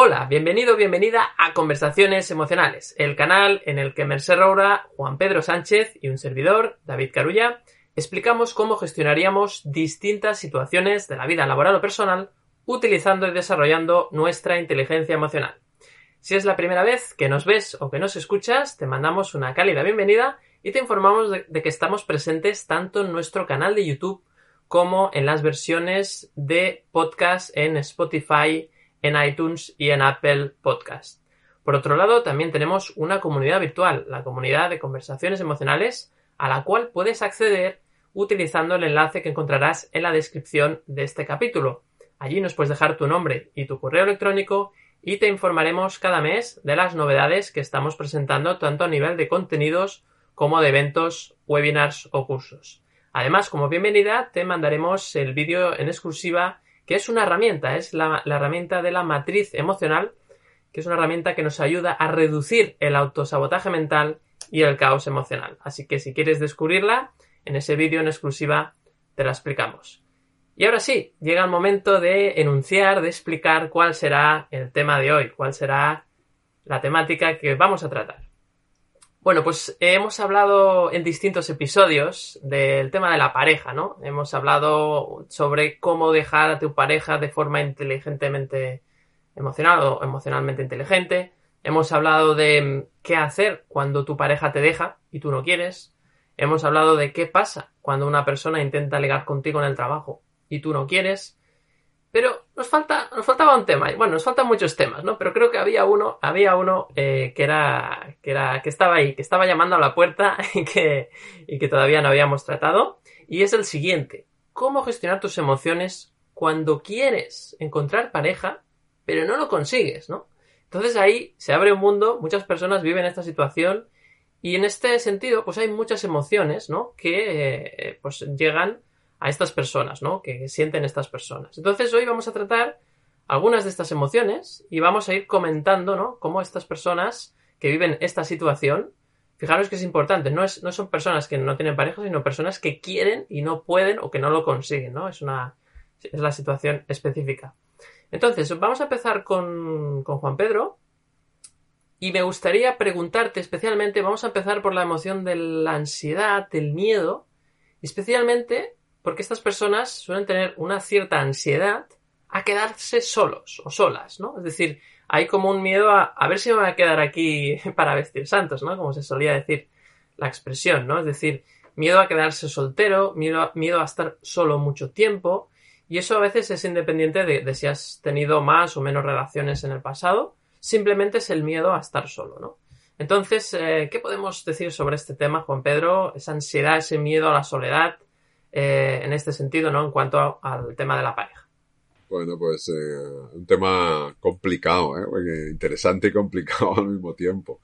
Hola, bienvenido, bienvenida a Conversaciones Emocionales, el canal en el que Merced Roura, Juan Pedro Sánchez y un servidor, David Carulla, explicamos cómo gestionaríamos distintas situaciones de la vida laboral o personal utilizando y desarrollando nuestra inteligencia emocional. Si es la primera vez que nos ves o que nos escuchas, te mandamos una cálida bienvenida y te informamos de, que estamos presentes tanto en nuestro canal de YouTube como en las versiones de podcast en Spotify, en iTunes y en Apple Podcast. Por otro lado, también tenemos una comunidad virtual, la comunidad de conversaciones emocionales, a la cual puedes acceder utilizando el enlace que encontrarás en la descripción de este capítulo. Allí nos puedes dejar tu nombre y tu correo electrónico y te informaremos cada mes de las novedades que estamos presentando tanto a nivel de contenidos como de eventos, webinars o cursos. Además, como bienvenida, te mandaremos el vídeo en exclusiva, que es una herramienta, es la, herramienta de la matriz emocional, que es una herramienta que nos ayuda a reducir el autosabotaje mental y el caos emocional. Así que si quieres descubrirla, en ese vídeo en exclusiva te la explicamos. Y ahora sí, llega el momento de enunciar, de explicar cuál será el tema de hoy, cuál será la temática que vamos a tratar. Bueno, pues hemos hablado en distintos episodios del tema de la pareja, ¿no? Hemos hablado sobre cómo dejar a tu pareja de forma inteligentemente emocional o emocionalmente inteligente. Hemos hablado de qué hacer cuando tu pareja te deja y tú no quieres. Hemos hablado de qué pasa cuando una persona intenta ligar contigo en el trabajo y tú no quieres. Pero nos falta, nos faltaba un tema. Bueno, nos faltan muchos temas, ¿no? Pero creo que había uno, había uno eh, que era, que era, que estaba ahí, que estaba llamando a la puerta y que, y que todavía no habíamos tratado. Y es el siguiente. ¿Cómo gestionar tus emociones cuando quieres encontrar pareja, pero no lo consigues, ¿no? Entonces ahí se abre un mundo, muchas personas viven esta situación y en este sentido, pues hay muchas emociones, ¿no? Que eh, pues llegan a estas personas, ¿no? Que sienten estas personas. Entonces hoy vamos a tratar algunas de estas emociones y vamos a ir comentando, ¿no? Cómo estas personas que viven esta situación, fijaros que es importante, no, es, no son personas que no tienen pareja, sino personas que quieren y no pueden o que no lo consiguen, ¿no? Es una, es la situación específica. Entonces, vamos a empezar con, con Juan Pedro. Y me gustaría preguntarte especialmente, vamos a empezar por la emoción de la ansiedad, del miedo, especialmente porque estas personas suelen tener una cierta ansiedad a quedarse solos o solas, ¿no? Es decir, hay como un miedo a, a ver si me voy a quedar aquí para vestir santos, ¿no? Como se solía decir la expresión, ¿no? Es decir, miedo a quedarse soltero, miedo a, estar solo mucho tiempo, y eso a veces es independiente de, de, si has tenido más o menos relaciones en el pasado, simplemente es el miedo a estar solo, ¿no? Entonces, eh, ¿qué podemos decir sobre este tema, Juan Pedro? Esa ansiedad, ese miedo a la soledad, eh, en este sentido, ¿no? En cuanto al tema de la pareja. Bueno, pues eh, un tema complicado, ¿eh? interesante y complicado al mismo tiempo.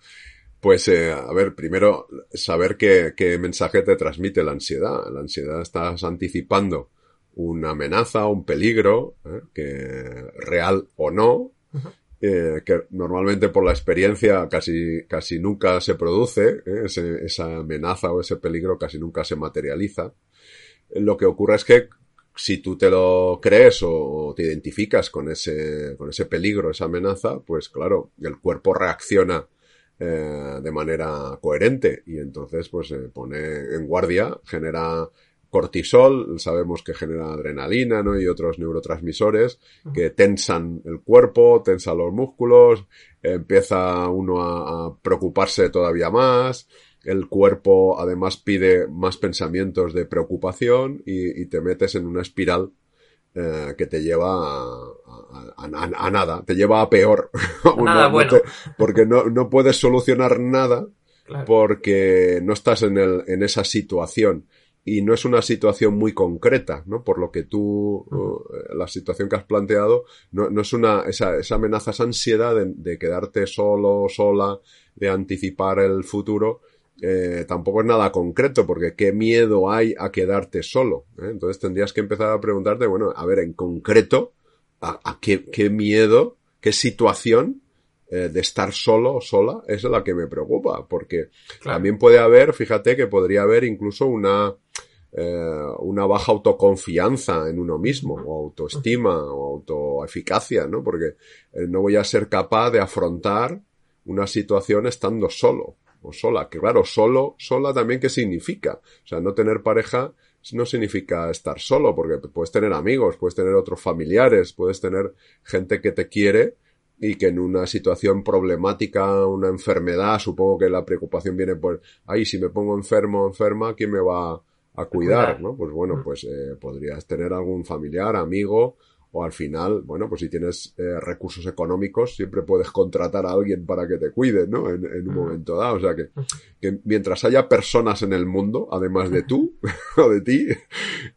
Pues, eh, a ver, primero, saber qué, qué, mensaje te transmite la ansiedad. La ansiedad estás anticipando una amenaza, un peligro, que real o no, eh, que normalmente por la experiencia casi, casi nunca se produce, ese, esa amenaza o ese peligro casi nunca se materializa. Lo que ocurre es que si tú te lo crees o te identificas con ese, con ese peligro, esa amenaza, pues claro, el cuerpo reacciona eh, de manera coherente y entonces pues se pone en guardia, genera cortisol, sabemos que genera adrenalina, ¿no? Y otros neurotransmisores que tensan el cuerpo, tensan los músculos, empieza uno a, a preocuparse todavía más, el cuerpo además pide más pensamientos de preocupación y, te metes en una espiral eh, que te lleva a, nada, te lleva a peor. Nada bueno. porque no, no, puedes solucionar nada porque no estás en, el, en esa situación. Y no es una situación muy concreta, ¿no? Por lo que tú, uh, la situación que has planteado, no, no es una, esa, esa amenaza, esa ansiedad de, de quedarte solo, sola, de anticipar el futuro, eh, tampoco es nada concreto, porque qué miedo hay a quedarte solo. ¿eh? Entonces tendrías que empezar a preguntarte, bueno, a ver, en concreto, a, qué, qué, miedo, qué situación eh, de estar solo o sola es la que me preocupa, porque también puede haber, fíjate que podría haber incluso una, eh, una baja autoconfianza en uno mismo, o autoestima, o autoeficacia, ¿no? Porque no voy a ser capaz de afrontar una situación estando solo o sola. Que claro, solo, sola también, ¿qué significa? O sea, no tener pareja no significa estar solo, porque puedes tener amigos, puedes tener otros familiares, puedes tener gente que te quiere y que en una situación problemática, una enfermedad, supongo que la preocupación viene por, ahí si me pongo enfermo o enferma, ¿quién me va a cuidar? ¿no? Pues bueno, mm. pues eh, podrías tener algún familiar, amigo, o al final, bueno, pues si tienes eh, recursos económicos, siempre puedes contratar a alguien para que te cuide, ¿no? En, un momento dado. O sea que, que, mientras haya personas en el mundo, además de tú o de ti,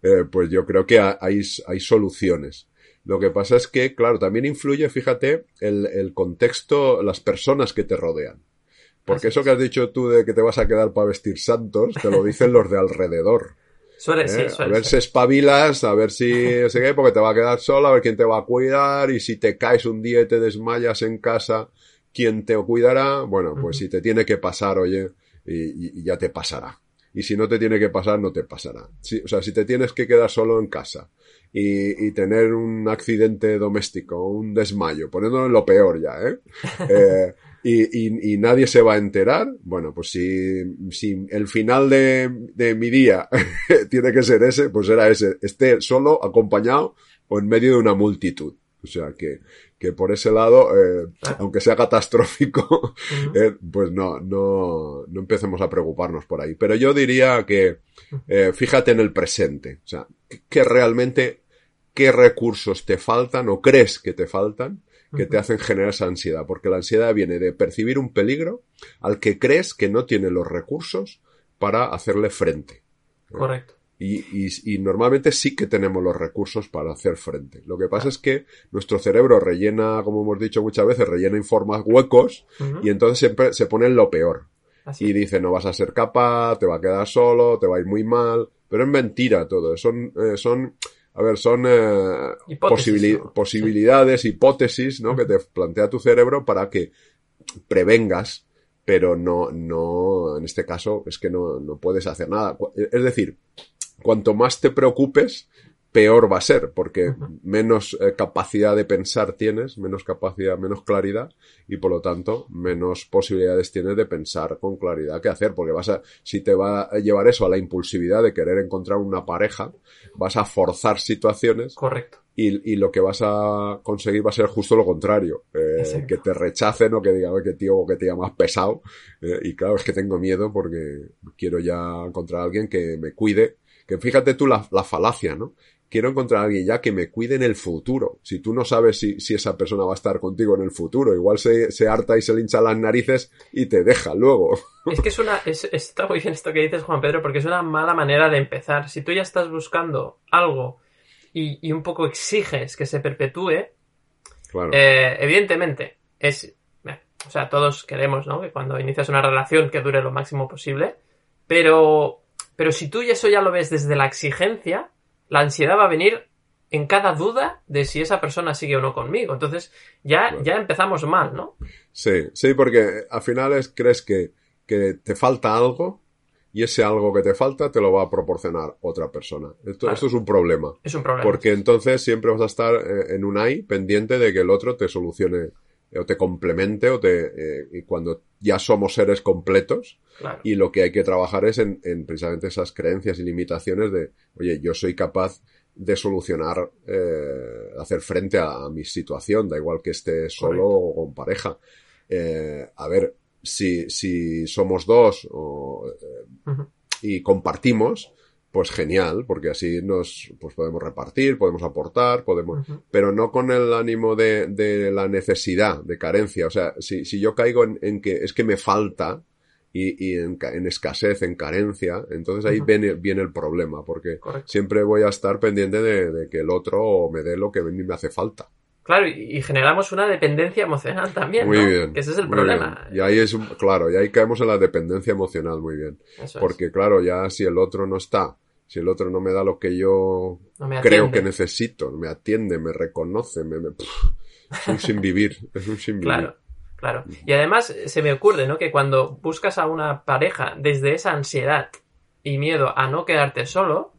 eh, pues yo creo que hay, hay soluciones. Lo que pasa es que, claro, también influye, fíjate, el, el contexto, las personas que te rodean. Porque eso que has dicho tú de que te vas a quedar para vestir santos, te lo dicen los de alrededor. Suele, sí, ¿Eh? a ver si espabilas, a ver si, sé qué, porque te va a quedar sola, a ver quién te va a cuidar, y si te caes un día y te desmayas en casa, ¿quién te cuidará? Bueno, pues si te tiene que pasar, oye, y, ya te pasará. Y si no te tiene que pasar, no te pasará. o sea, si te tienes que quedar solo en casa y, y tener un accidente doméstico, un desmayo, poniéndolo en lo peor ya, ¿eh? eh y, y, nadie se va a enterar, bueno, pues si, si el final de, de mi día tiene que ser ese, pues será ese, esté solo, acompañado o en medio de una multitud. O sea que, que por ese lado, eh, aunque sea catastrófico, eh, pues no, no, no empecemos a preocuparnos por ahí. Pero yo diría que, eh, fíjate en el presente. O sea, que realmente, qué recursos te faltan o crees que te faltan que te hacen generar esa ansiedad, porque la ansiedad viene de percibir un peligro al que crees que no tiene los recursos para hacerle frente. Correcto. Y, y, y, normalmente sí que tenemos los recursos para hacer frente. Lo que pasa es que nuestro cerebro rellena, como hemos dicho muchas veces, rellena en formas huecos y entonces siempre se pone en lo peor. Y dice, no vas a ser capaz, te va a quedar solo, te va a ir muy mal. Pero es mentira todo. Son, eh, son a ver, son eh, posibilidades, hipótesis, ¿no? Que te plantea tu cerebro para que prevengas, pero no, no, en este caso es que no, no puedes hacer nada. Es decir, cuanto más te preocupes, peor va a ser, porque menos eh, capacidad de pensar tienes, menos capacidad, menos claridad, y por lo tanto, menos posibilidades tienes de pensar con claridad qué hacer, porque vas a, si te va a llevar eso a la impulsividad de querer encontrar una pareja, vas a forzar situaciones. Correcto. Y, y lo que vas a conseguir va a ser justo lo contrario, eh, que te rechacen o que digan, que tío, que te más pesado, eh, y claro, es que tengo miedo porque quiero ya encontrar a alguien que me cuide, que fíjate tú la, la falacia, ¿no? Quiero encontrar a alguien ya que me cuide en el futuro. Si tú no sabes si, si esa persona va a estar contigo en el futuro, igual se, se, harta y se le hincha las narices y te deja luego. Es que es una, es, está muy bien esto que dices, Juan Pedro, porque es una mala manera de empezar. Si tú ya estás buscando algo y, y un poco exiges que se perpetúe, claro. eh, evidentemente es, o sea, todos queremos, ¿no? Que cuando inicias una relación que dure lo máximo posible, pero, pero si tú eso ya lo ves desde la exigencia, la ansiedad va a venir en cada duda de si esa persona sigue o no conmigo. Entonces, ya, ya empezamos mal, ¿no? Sí, sí, porque al final es, crees que, que te falta algo y ese algo que te falta te lo va a proporcionar otra persona. Esto, esto es un problema. Es un problema. Porque entonces siempre vas a estar eh, en un ahí pendiente de que el otro te solucione o te complemente o te eh, y cuando ya somos seres completos y lo que hay que trabajar es en, en, precisamente esas creencias y limitaciones de oye yo soy capaz de solucionar eh, hacer frente a, mi situación da igual que esté solo o con pareja eh, a ver si si somos dos o, uh -huh. y compartimos pues genial, porque así nos pues podemos repartir, podemos aportar, podemos, uh -huh. pero no con el ánimo de, de, la necesidad, de carencia. O sea, si, si yo caigo en, en, que es que me falta y, y en, en, escasez, en carencia, entonces ahí uh -huh. viene, viene, el problema, porque Correcto. siempre voy a estar pendiente de, de, que el otro me dé lo que a mí me hace falta. Claro, y, generamos una dependencia emocional también, muy ¿no? bien. Que ese es el problema. Bien. Y ahí es, un, claro, y ahí caemos en la dependencia emocional, muy bien. Eso Porque es. claro, ya si el otro no está, si el otro no me da lo que yo no creo que necesito, me atiende, me reconoce, me, me pff, es un sin vivir, es un sin vivir. Claro, claro. Y además se me ocurre, ¿no? Que cuando buscas a una pareja desde esa ansiedad y miedo a no quedarte solo,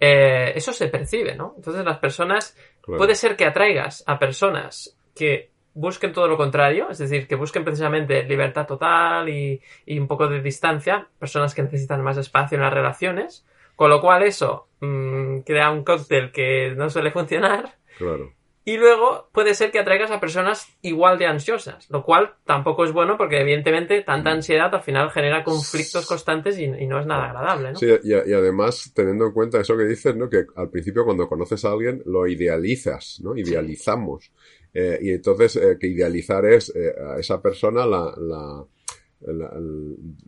eh, eso se percibe, ¿no? Entonces las personas, Claro. puede ser que atraigas a personas que busquen todo lo contrario, es decir, que busquen precisamente libertad total y, y un poco de distancia, personas que necesitan más espacio en las relaciones, con lo cual eso mm, crea un cóctel que no suele funcionar. Claro. Y luego puede ser que atraigas a personas igual de ansiosas, lo cual tampoco es bueno porque evidentemente tanta ansiedad al final genera conflictos constantes y, y no es nada agradable, ¿no? Sí, y, y además, teniendo en cuenta eso que dices, ¿no? Que al principio cuando conoces a alguien lo idealizas, ¿no? Idealizamos. Eh, y entonces, eh, que idealizar es eh, a esa persona la, la, la,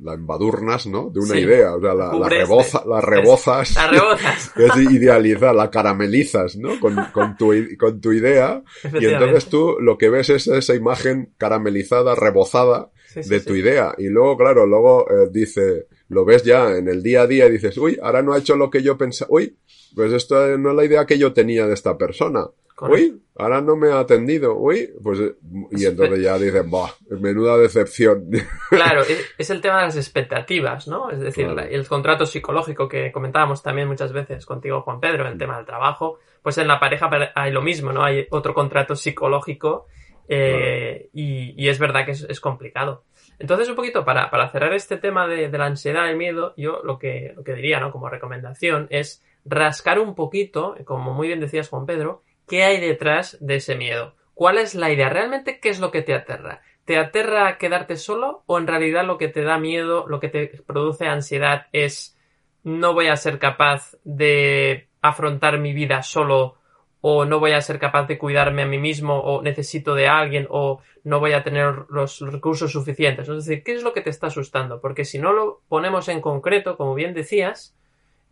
la embadurnas, ¿no? De una Sí. idea, o sea, la, reboza, la rebozas. La rebozas. Es idealizar, la caramelizas, ¿no? Con, con, tu, i- con tu idea. Y entonces tú lo que ves es esa imagen caramelizada, rebozada Sí, sí, de tu idea. Y luego, claro, luego eh, dice, lo ves ya en el día a día y dices, uy, ahora no ha hecho lo que yo pensaba. Uy, pues esto no es la idea que yo tenía de esta persona. Uy, ahora no me ha atendido. Uy, pues, eh, y entonces ya dices, bah, menuda decepción. Claro, es, es el tema de las expectativas, ¿no? Es decir, Claro. el contrato psicológico que comentábamos también muchas veces contigo, Juan Pedro, el tema del trabajo. Pues en la pareja pare- hay lo mismo, ¿no? Hay otro contrato psicológico eh, y, y es verdad que es, es complicado. Entonces, un poquito para, para cerrar este tema de, de la ansiedad y el miedo, yo lo que, lo que diría, ¿no? Como recomendación es rascar un poquito, como muy bien decías, Juan Pedro, qué hay detrás de ese miedo. ¿Cuál es la idea? ¿Realmente qué es lo que te aterra? ¿Te aterra quedarte solo o en realidad lo que te da miedo, lo que te produce ansiedad es no voy a ser capaz de afrontar mi vida solo o no voy a ser capaz de cuidarme a mí mismo o necesito de alguien o no voy a tener los recursos suficientes? Es decir, ¿qué es lo que te está asustando? Porque si no lo ponemos en concreto, como bien decías,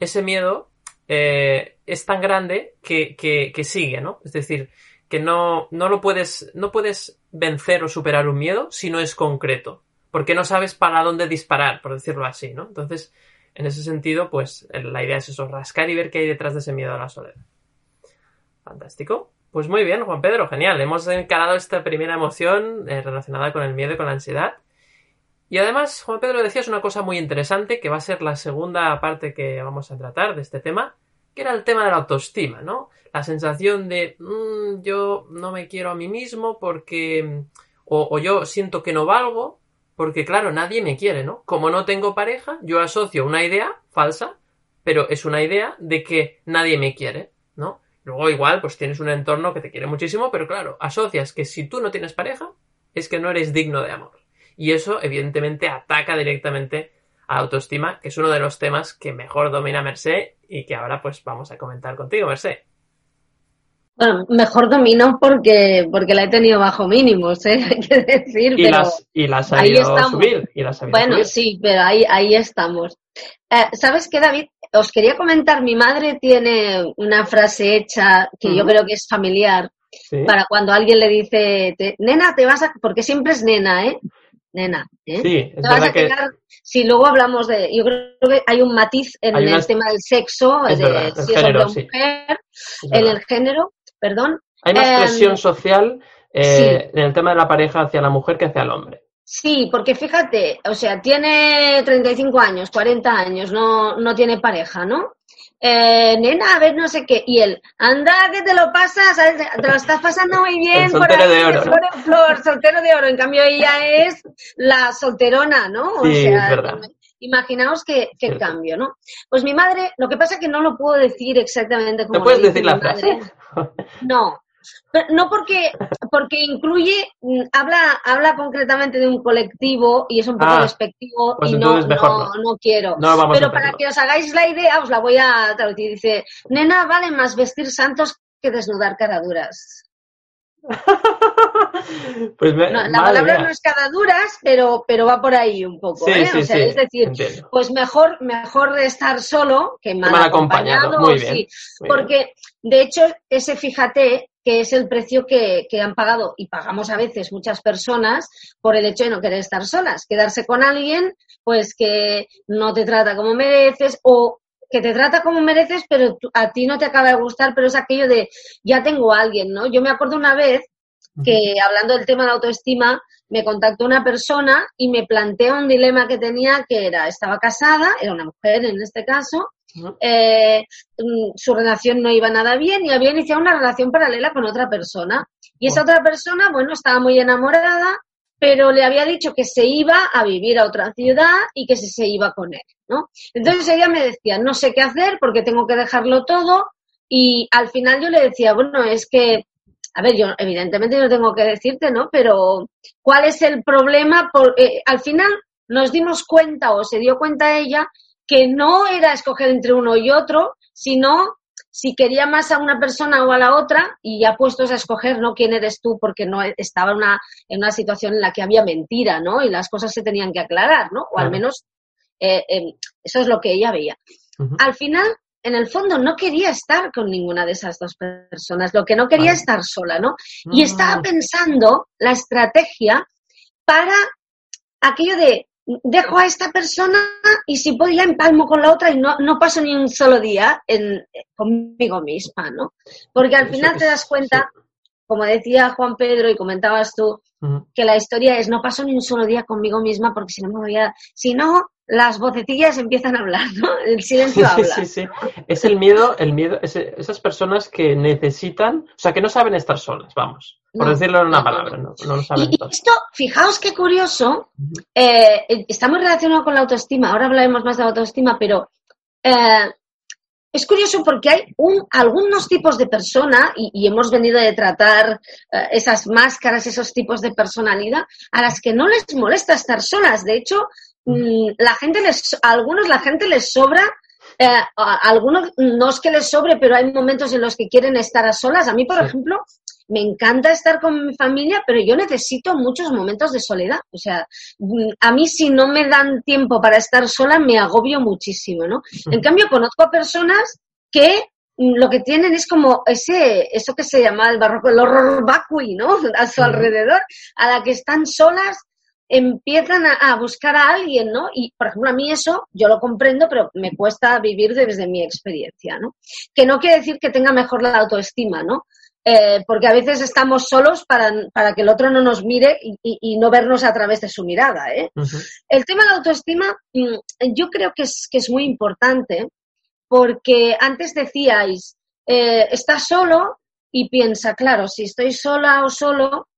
ese miedo eh, es tan grande que, que, sigue, ¿no? Es decir, que no, no lo puedes, no puedes vencer o superar un miedo si no es concreto, porque no sabes para dónde disparar, por decirlo así, ¿no? Entonces, en ese sentido, pues la idea es eso, rascar y ver qué hay detrás de ese miedo a la soledad. Fantástico. Pues muy bien, Juan Pedro, genial. Hemos encarado esta primera emoción eh, relacionada con el miedo y con la ansiedad. Y además, Juan Pedro, decías una cosa muy interesante que va a ser la segunda parte que vamos a tratar de este tema, que era el tema de la autoestima, ¿no? La sensación de "Mm, yo no me quiero a mí mismo porque o, o yo siento que no valgo porque claro, nadie me quiere, ¿no? Como no tengo pareja, yo asocio una idea falsa, pero es una idea de que nadie me quiere, ¿no? Luego igual pues tienes un entorno que te quiere muchísimo, pero claro, asocias que si tú no tienes pareja es que no eres digno de amor. Y eso evidentemente ataca directamente a la autoestima, que es uno de los temas que mejor domina Mercé y que ahora pues vamos a comentar contigo, Mercé. Bueno, mejor domino porque, porque la he tenido bajo mínimos, ¿eh? hay que decir, Y pero las, y las ha ahí estamos. subir. Y las ha sabido bueno, subir. sí, pero ahí, ahí estamos. Eh, ¿Sabes qué, David? Os quería comentar, mi madre tiene una frase hecha que yo creo que es familiar Sí. para cuando alguien le dice, te- nena, te vas a... porque siempre es nena, ¿eh? Nena, ¿eh? Sí, es Te vas verdad a que quedar, si luego hablamos de, yo creo que hay un matiz en el tema del sexo, Es de verdad, si es género, hombre o mujer, en el género, perdón. Hay más em, presión social eh, sí. en el tema de la pareja hacia la mujer que hacia el hombre. Sí, porque fíjate, o sea, tiene 35 años, 40 años, no, no tiene pareja, ¿no? Eh, nena, a ver, no sé qué. Y él, anda, que te lo pasas, ¿sabes? te lo estás pasando muy bien por ahí, de oro, flor en flor, soltero de oro. En cambio, ella es la solterona, ¿no? O Sí, sea, es verdad. imaginaos qué, qué cambio, ¿no? Pues mi madre, lo que pasa es que no lo puedo decir exactamente como ¿No puedes lo dice decir la frase? madre. No, no porque, porque incluye, mm, habla, habla concretamente de un colectivo y es un poco Ah, despectivo pues y no, no, quiero. No Pero para que os hagáis la idea, os la voy a traducir. Dice, nena, vale más vestir santos que desnudar caraduras. pues me- No, la palabra mía. no es caraduras, pero, pero va por ahí un poco. Sí, ¿eh? sí, o sea, sí, es decir, entiendo. pues mejor, mejor estar solo que mal, mal acompañado, muy bien, muy Porque, de hecho, ese fíjate que es el precio que, que han pagado y pagamos a veces muchas personas por el hecho de no querer estar solas, quedarse con alguien, pues que no te trata como mereces o que te trata como mereces, pero a ti no te acaba de gustar, pero es aquello de ya tengo a alguien, ¿no? Yo me acuerdo una vez que hablando del tema de la autoestima, me contactó una persona y me planteó un dilema que tenía que era, estaba casada, era una mujer en este caso, eh, mm, su relación no iba nada bien y había iniciado una relación paralela con otra persona. Y esa otra persona, bueno, estaba muy enamorada, pero le había dicho que se iba a vivir a otra ciudad y que se, se iba con él, ¿no? Entonces ella me decía, no sé qué hacer porque tengo que dejarlo todo y al final yo le decía, bueno, es que a ver, yo evidentemente no tengo que decirte, ¿no? Pero ¿cuál es el problema? Porque al final nos dimos cuenta o se dio cuenta ella que no era escoger entre uno y otro, sino si quería más a una persona o a la otra y ya puestos a escoger, ¿no? ¿Quién eres tú? Porque no estaba una, en una situación en la que había mentira, ¿no? Y las cosas se tenían que aclarar, ¿no? O al menos eh, eh, eso es lo que ella veía. Al final, en el fondo no quería estar con ninguna de esas dos personas, lo que no quería estar sola, ¿no? Y estaba pensando la estrategia para aquello de dejo a esta persona y si puedo ya empalmo con la otra y no, no paso ni un solo día en, conmigo misma, ¿no? Porque al final te das cuenta, como decía Juan Pedro y comentabas tú, que la historia es no paso ni un solo día conmigo misma porque si no me voy a... Si no, las vocecillas empiezan a hablar, ¿no? El silencio habla. Sí, sí, Es el miedo, el miedo, esas personas que necesitan, o sea, que no saben estar solas, vamos, por decirlo en una palabra, no, no lo saben. Y esto, fijaos qué curioso, eh, está muy relacionado con la autoestima, ahora hablaremos más de la autoestima, pero eh, es curioso porque hay un, algunos tipos de persona, y, hemos venido de tratar eh, esas máscaras, esos tipos de personalidad, a las que no les molesta estar solas. De hecho, la gente les, a algunos la gente les sobra, eh, a, algunos no es que les sobre, pero hay momentos en los que quieren estar a solas. A mí, por ejemplo, me encanta estar con mi familia, pero yo necesito muchos momentos de soledad. O sea, mm, a mí si no me dan tiempo para estar sola, me agobio muchísimo, ¿no? En cambio, conozco a personas que mm, lo que tienen es como ese, eso que se llama el barroco, el horror vacui, ¿no? A su alrededor, a la que están solas empiezan a, buscar a alguien, ¿no? Y, por ejemplo, a mí eso yo lo comprendo, pero me cuesta vivir desde mi experiencia, ¿no? Que no quiere decir que tenga mejor la autoestima, ¿no? Eh, porque a veces estamos solos para, para, que el otro no nos mire y, no vernos a través de su mirada. ¿eh? El tema de la autoestima mm, yo creo que es, que es muy importante porque antes decíais, eh, estás solo y piensa, claro, si estoy sola o solo,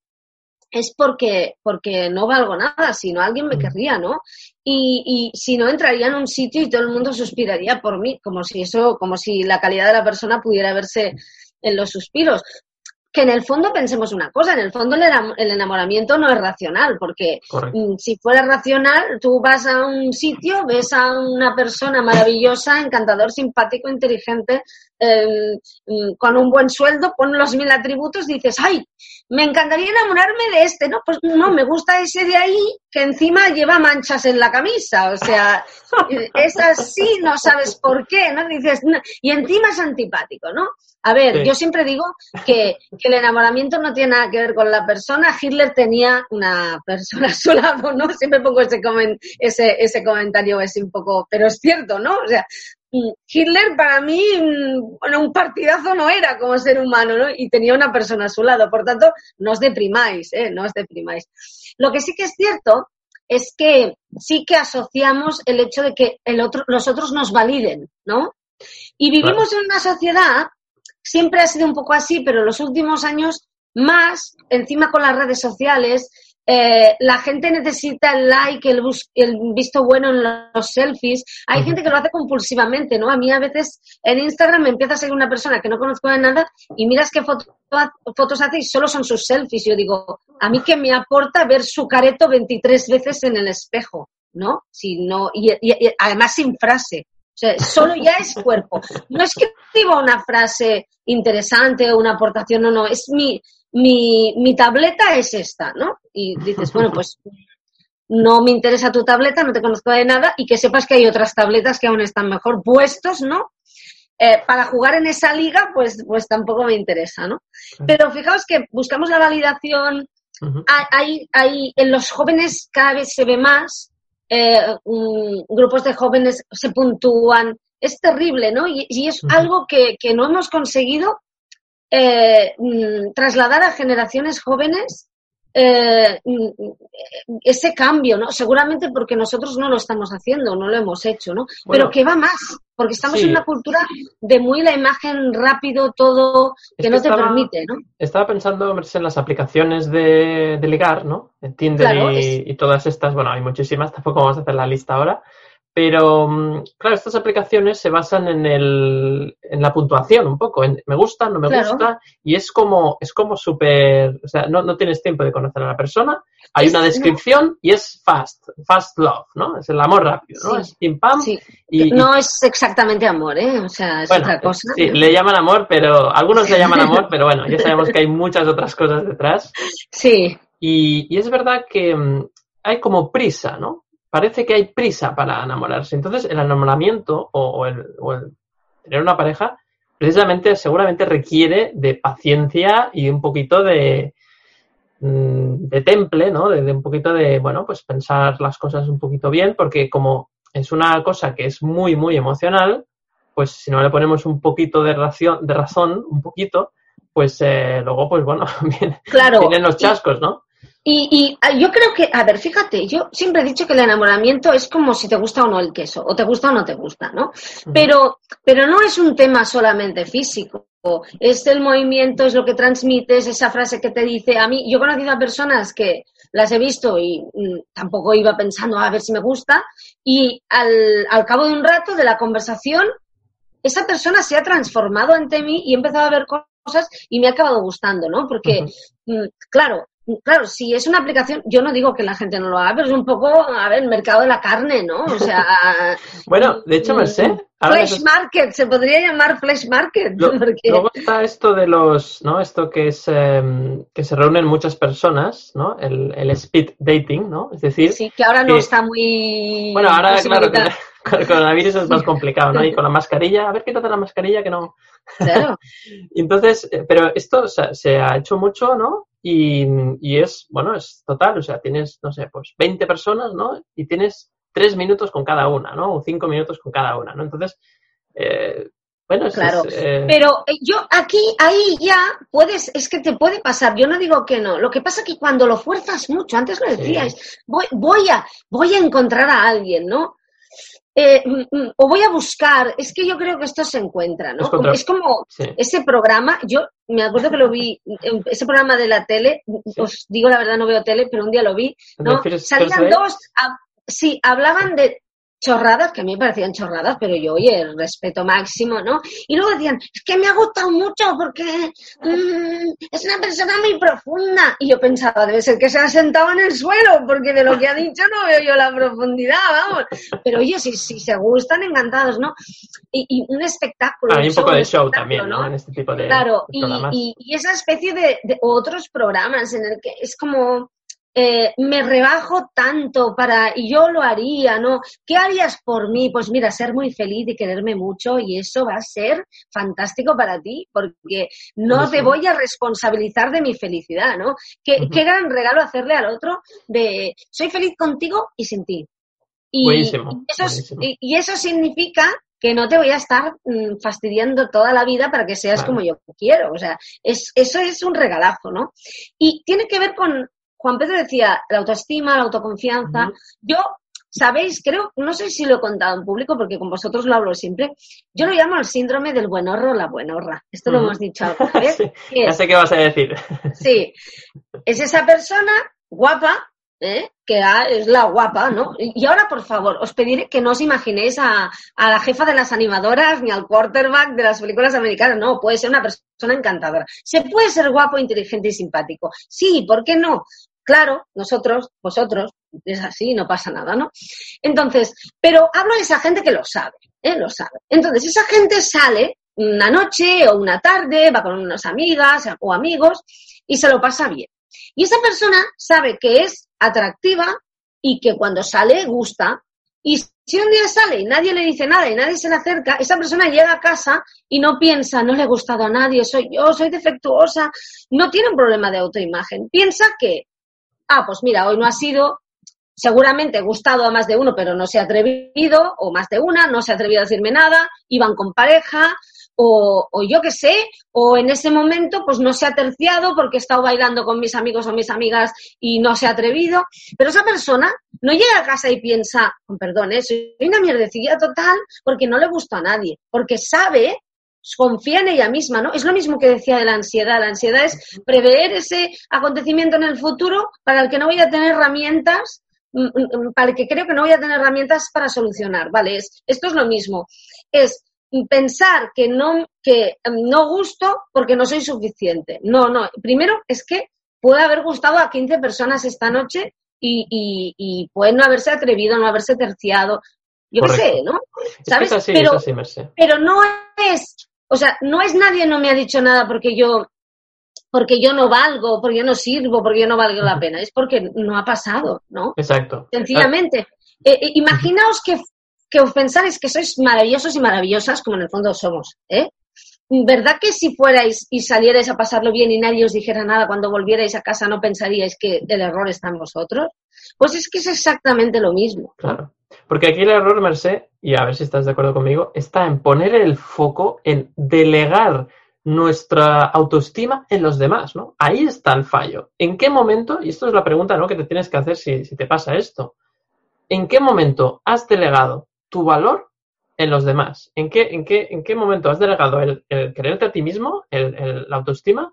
es porque, porque no valgo nada, sino alguien me mm. querría, ¿no? Y, y si no entraría en un sitio y todo el mundo suspiraría por mí, como si eso, como si la calidad de la persona pudiera verse en los suspiros que en el fondo pensemos una cosa, en el fondo el enamoramiento no es racional, porque mm, si fuera racional, tú vas a un sitio, ves a una persona maravillosa, encantador, simpático, inteligente, em, mm, con un buen sueldo, pon los mil atributos, dices, ay, me encantaría enamorarme de este, ¿no? Pues no, me gusta ese de ahí que encima lleva manchas en la camisa, o sea, es así, no sabes por qué, ¿no? Dices, y encima es antipático, ¿no? A ver, yo siempre digo que, el enamoramiento no tiene nada que ver con la persona. Hitler tenía una persona a su lado, ¿no? Siempre pongo ese, ese, ese comentario ese un poco, pero es cierto, ¿no? O sea, mm, Hitler para mí, mm, bueno, un partidazo no era como ser humano, ¿no? Y tenía una persona a su lado. Por tanto, no os deprimáis, ¿eh? No os deprimáis. Lo que sí que es cierto es que sí que asociamos el hecho de que el otro, los otros nos validen, ¿no? Y vivimos en una sociedad siempre ha sido un poco así, pero en los últimos años más, encima con las redes sociales, eh, la gente necesita el like, el, el, visto bueno en los selfies. Hay gente que lo hace compulsivamente, ¿no? A mí a veces en Instagram me empieza a seguir una persona que no conozco de nada y miras qué fotos hace y solo son sus selfies. Yo digo, a mí que me aporta ver su careto 23 veces en el espejo, ¿no? Si no, y además sin frase sea, solo ya es cuerpo. No es que escriba una frase interesante o una aportación, no, no, es mi, mi, mi tableta es esta, ¿no? Y dices, bueno, pues no me interesa tu tableta, no te conozco de nada y que sepas que hay otras tabletas que aún están mejor puestos, ¿no? Eh, para jugar en esa liga, pues, pues tampoco me interesa, ¿no? Pero fijaos que buscamos la validación, hay, hay, en los jóvenes cada vez se ve más, eh, grupos de jóvenes se puntúan. Es terrible, ¿no? Y, es algo que, no hemos conseguido eh, mm, trasladar a generaciones jóvenes eh, mm, ese cambio, ¿no? Seguramente porque nosotros no lo estamos haciendo, no lo hemos hecho, ¿no? Pero que va más, porque estamos en una cultura de muy la imagen rápido, todo, que, no te permite, ¿no? Estaba pensando en las aplicaciones de, ligar, ¿no? Tinder y, y, todas estas, bueno, hay muchísimas, tampoco vamos a hacer la lista ahora, pero, mm, claro, estas aplicaciones se basan en, el, en la puntuación un poco, en me gusta, no me gusta, y es como, es como súper, o sea, no, no, tienes tiempo de conocer a la persona, hay una descripción y es fast, fast love, ¿no? Es el amor rápido, ¿no? Es pim pam. Y, no es exactamente amor, ¿eh? O sea, es otra cosa. Sí, le llaman amor, pero algunos le llaman amor, pero bueno, ya sabemos que hay muchas otras cosas detrás. Sí. Y, y es verdad que mm, hay como prisa, ¿no? Parece que hay prisa para enamorarse. Entonces, el enamoramiento o, el, tener una pareja, precisamente, seguramente requiere de paciencia y un poquito de, mm, de temple, ¿no? De, un poquito de, bueno, pues pensar las cosas un poquito bien, porque como es una cosa que es muy, muy emocional, pues si no le ponemos un poquito de, ración, de razón, un poquito, pues eh, luego, pues bueno, vienen los chascos, ¿no? Y, y, ah, yo creo que, a ver, fíjate, yo siempre he dicho que el enamoramiento es como si te gusta o no el queso, o te gusta o no te gusta, ¿no? Pero, pero no es un tema solamente físico. Es el movimiento, es lo que transmites, esa frase que te dice. A mí, yo he conocido a personas que las he visto y mm, tampoco iba pensando a ver si me gusta, y al, al cabo de un rato de la conversación, esa persona se ha transformado ante mí y he empezado a ver cosas y me ha acabado gustando, ¿no? Porque, mm, claro, claro, si es una aplicación, yo no digo que la gente no lo haga, pero es un poco, a ver, el mercado de la carne, ¿no? O sea... bueno, de hecho, me sé. Flash Market, se podría llamar Flash Market. Luego está esto de los, ¿no? Esto que es, em, que se reúnen muchas personas, ¿no? El, el, speed dating, ¿no? Es decir... Sí, que ahora no está muy... Bueno, ahora, claro, con el coronavirus es más complicado, ¿no? Y con la mascarilla, a ver, quítate la mascarilla que no... Claro. Entonces, eh, pero esto se ha hecho mucho, ¿no? Y, y, es, bueno, es total, o sea, tienes, no sé, pues 20 personas, ¿no? Y tienes 3 minutos con cada una, ¿no? O 5 minutos con cada una, ¿no? Entonces, eh, bueno, es, claro. Eh, Pero eh, yo aquí, ahí ya puedes, es que te puede pasar, yo no digo que no, lo que pasa es que cuando lo fuerzas mucho, antes lo decías, voy, voy, a, voy a encontrar a alguien, ¿no? Eh, mm, mm, o voy a buscar, es que yo creo que esto se encuentra, ¿no? Es, como ese programa, yo me acuerdo que lo vi, ese programa de la tele, os digo la verdad, no veo tele, pero un día lo vi, ¿no? Salían dos, sí, hablaban de chorradas, que a mí me parecían chorradas, pero yo, oye, el respeto máximo, ¿no? Y luego decían, es que me ha gustado mucho porque mm, es una persona muy profunda. Y yo pensaba, debe ser que se ha sentado en el suelo, porque de lo que ha dicho no veo yo la profundidad, vamos. Pero oye, si, si se gustan, encantados, ¿no? Y, un espectáculo. Hay un, poco de show también, ¿no? En este tipo de. Claro, y, y, esa especie de, de otros programas en el que es como eh, me rebajo tanto para, y yo lo haría, ¿no? ¿Qué harías por mí? Pues mira, ser muy feliz y quererme mucho y eso va a ser fantástico para ti porque no te voy a responsabilizar de mi felicidad, ¿no? Qué, qué gran regalo hacerle al otro de soy feliz contigo y sin ti. Y, eso, Y, eso significa que no te voy a estar mm, fastidiando toda la vida para que seas como yo quiero. O sea, es, eso es un regalazo, ¿no? Y tiene que ver con, Juan Pedro decía la autoestima, la autoconfianza. Yo, sabéis, creo, no sé si lo he contado en público porque con vosotros lo hablo siempre, yo lo llamo el síndrome del buenorro o la buenorra. Esto lo hemos dicho alguna vez. ya sé qué vas a decir. sí, es esa persona guapa, ¿eh? que es la guapa, ¿no? Y ahora, por favor, os pediré que no os imaginéis a, a, la jefa de las animadoras ni al quarterback de las películas americanas, no, puede ser una persona encantadora. Se puede ser guapo, inteligente y simpático. Sí, ¿por qué no? Claro, nosotros, vosotros, es así, no pasa nada, ¿no? Entonces, pero hablo de esa gente que lo sabe, ¿eh? Lo sabe. Entonces, esa gente sale una noche o una tarde, va con unas amigas o amigos y se lo pasa bien. Y esa persona sabe que es atractiva y que cuando sale gusta. Y si un día sale y nadie le dice nada y nadie se le acerca, esa persona llega a casa y no piensa, no le he gustado a nadie, soy yo, soy defectuosa, no tiene un problema de autoimagen. Piensa que ah, pues mira, hoy no ha sido, seguramente gustado a más de uno, pero no se ha atrevido, o más de una, no se ha atrevido a decirme nada, iban con pareja, o, yo qué sé, o en ese momento pues no se ha terciado porque he estado bailando con mis amigos o mis amigas y no se ha atrevido. Pero esa persona no llega a casa y piensa, con perdón, ¿eh? soy una mierdecilla total porque no le gusta a nadie, porque sabe confía en ella misma, ¿no? Es lo mismo que decía de la ansiedad. La ansiedad es prever ese acontecimiento en el futuro para el que no voy a tener herramientas, mm, mm, mm, para el que creo que no voy a tener herramientas para solucionar, ¿vale? Es, esto es lo mismo. Es pensar que no, que no gusto porque no soy suficiente. No, no. Primero es que puede haber gustado a 15 personas esta noche y, y, y puede no haberse atrevido, no haberse terciado. Yo qué sé, ¿no? ¿Sabes? pero, pero no es o sea, no es nadie no me ha dicho nada porque yo porque yo no valgo, porque yo no sirvo, porque yo no valgo la pena, es porque no ha pasado, ¿no? Exacto. Sencillamente. Eh, eh, imaginaos que, que os pensáis que sois maravillosos y maravillosas, como en el fondo somos, ¿eh? ¿Verdad que si fuerais y salierais a pasarlo bien y nadie os dijera nada cuando volvierais a casa no pensaríais que el error está en vosotros? Pues es que es exactamente lo mismo. Claro. Porque aquí el error, Merced, y a ver si estás de acuerdo conmigo, está en poner el foco en delegar nuestra autoestima en los demás, ¿no? Ahí está el fallo. ¿En qué momento, y esto es la pregunta ¿no? que te tienes que hacer si, te pasa esto, ¿en qué momento has delegado tu valor en los demás? ¿En qué, en qué, en qué momento has delegado el, el quererte a ti mismo, el, la autoestima,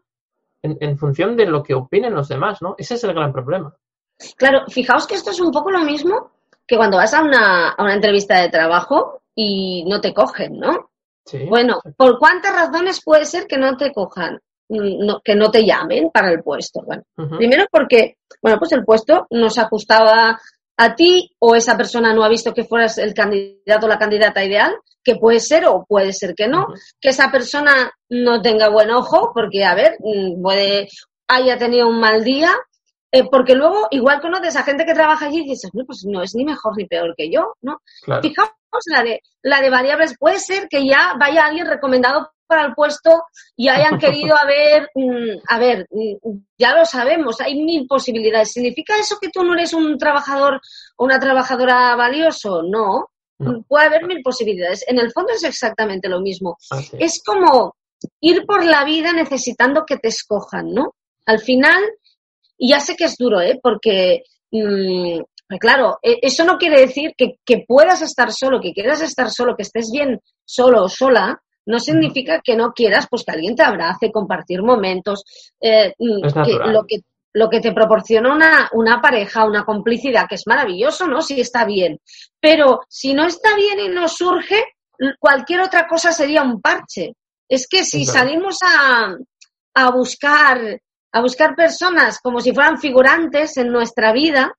en, en, función de lo que opinen los demás, ¿no? Ese es el gran problema. Claro, fijaos que esto es un poco lo mismo que cuando vas a una, a una entrevista de trabajo y no te cogen, ¿no? Sí, bueno, ¿por cuántas razones puede ser que no te cojan? No, que no te llamen para el puesto. Bueno, primero porque, bueno, pues el puesto no se ajustaba a ti o esa persona no ha visto que fueras el candidato o la candidata ideal, que puede ser o puede ser que no, que esa persona no tenga buen ojo, porque, a ver, mm, puede, haya tenido un mal día eh, porque luego, igual conoces a gente que trabaja allí y dices, no, pues no es ni mejor ni peor que yo, ¿no? Fijaos la de, la de variables. Puede ser que ya vaya alguien recomendado para el puesto y hayan querido haber, mm, a ver, mm, ya lo sabemos, hay mil posibilidades. ¿Significa eso que tú no eres un trabajador o una trabajadora valioso? No. Puede haber mil posibilidades. En el fondo es exactamente lo mismo. Es como ir por la vida necesitando que te escojan, ¿no? Al final, y ya sé que es duro, ¿eh? Porque, mmm, claro, e, eso no quiere decir que, que, puedas estar solo, que quieras estar solo, que estés bien solo o sola, no significa que no quieras pues que alguien te abrace, compartir momentos, eh, mm, que lo que lo que te proporciona una, una pareja, una complicidad, que es maravilloso, ¿no? Si está bien. Pero si no está bien y no surge, cualquier otra cosa sería un parche. Es que si salimos a, a buscar a buscar personas como si fueran figurantes en nuestra vida,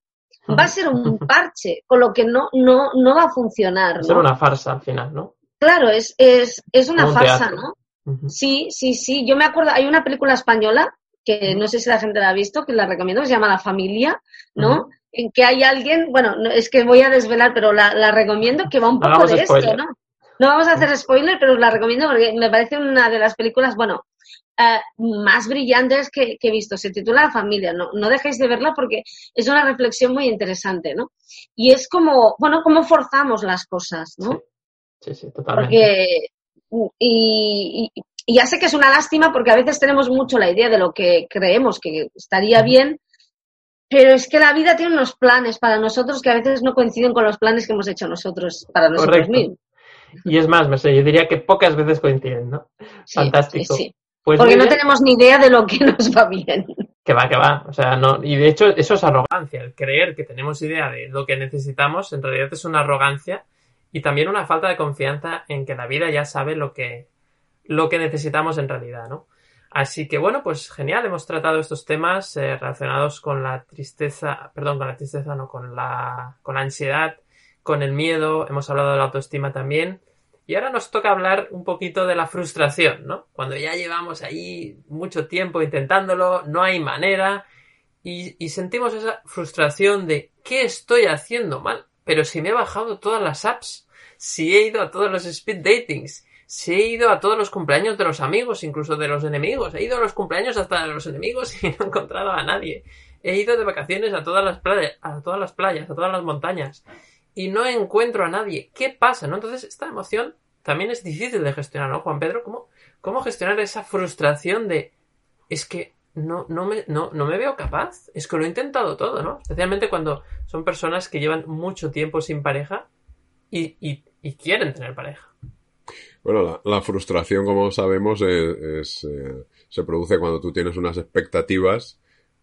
va a ser un parche, con lo que no, no, no va a funcionar. Va a ser una farsa al final, ¿no? Claro, es, es, es una farsa, ¿no? Sí, sí, sí. Yo me acuerdo, hay una película española que no sé si la gente la ha visto, que la recomiendo, se llama La Familia, ¿no? En que hay alguien, bueno, es que voy a desvelar, pero la, la recomiendo, que va un poco de esto, ¿no? No vamos a hacer spoiler, pero la recomiendo porque me parece una de las películas, bueno, eh, más brillantes que, he visto. Se titula La familia, no, no dejéis de verla porque es una reflexión muy interesante, ¿no? Y es como, bueno, cómo forzamos las cosas, ¿no? Sí, sí, totalmente. Porque, y, ya sé que es una lástima porque a veces tenemos mucho la idea de lo que creemos que estaría bien, pero es que la vida tiene unos planes para nosotros que a veces no coinciden con los planes que hemos hecho nosotros para nosotros mismos. Y es más, yo diría que pocas veces coinciden, ¿no? Fantástico. Sí, pues Porque no tenemos ni idea de lo que nos va bien. Que va, que va. O sea, no. Y de hecho, eso es arrogancia. El creer que tenemos idea de lo que necesitamos, en realidad es una arrogancia y también una falta de confianza en que la vida ya sabe lo que, lo que necesitamos en realidad, ¿no? Así que bueno, pues genial, hemos tratado estos temas eh, relacionados con la tristeza, perdón, con la tristeza, no, con la, con la ansiedad, con el miedo, hemos hablado de la autoestima también. Y ahora nos toca hablar un poquito de la frustración, ¿no? Cuando ya llevamos ahí mucho tiempo intentándolo, no hay manera y, sentimos esa frustración de ¿qué estoy haciendo mal? Pero si me he bajado todas las apps, si he ido a todos los speed datings, si he ido a todos los cumpleaños de los amigos, incluso de los enemigos, he ido a los cumpleaños hasta de los enemigos y no he encontrado a nadie. He ido de vacaciones a todas las playas, a todas las playas, a todas las montañas y no encuentro a nadie. ¿Qué pasa? ¿No? Entonces esta emoción también es difícil de gestionar, ¿no, Juan Pedro? ¿Cómo, cómo gestionar esa frustración de es que no, no, me, no, no me veo capaz? Es que lo he intentado todo, ¿no? Especialmente cuando son personas que llevan mucho tiempo sin pareja y, y, y quieren tener pareja. Bueno, la, frustración, como sabemos, eh, se produce cuando tú tienes unas expectativas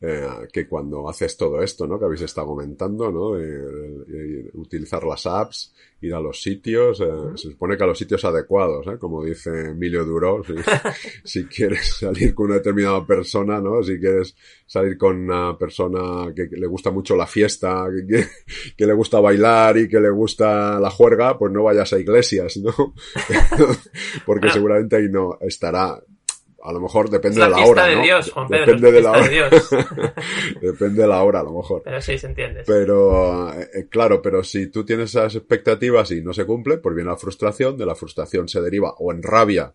eh, que cuando haces todo esto, ¿no? Que habéis estado comentando, ¿no? Eh, utilizar las apps, ir a los sitios, eh, se supone que a los sitios adecuados, ¿eh? Como dice Emilio Duro, si, si, quieres salir con una determinada persona, ¿no? Si quieres salir con una persona que, que le gusta mucho la fiesta, que, que, le gusta bailar y que le gusta la juerga, pues no vayas a iglesias, ¿no? Porque seguramente ahí no estará a lo mejor depende la de la hora. De ¿no? Dios, Juan Pedro, depende de la hora. De Dios. depende de la hora, a lo mejor. Pero sí, se entiende. Pero, eh, claro, pero si tú tienes esas expectativas y no se cumple, pues viene la frustración. De la frustración se deriva o en rabia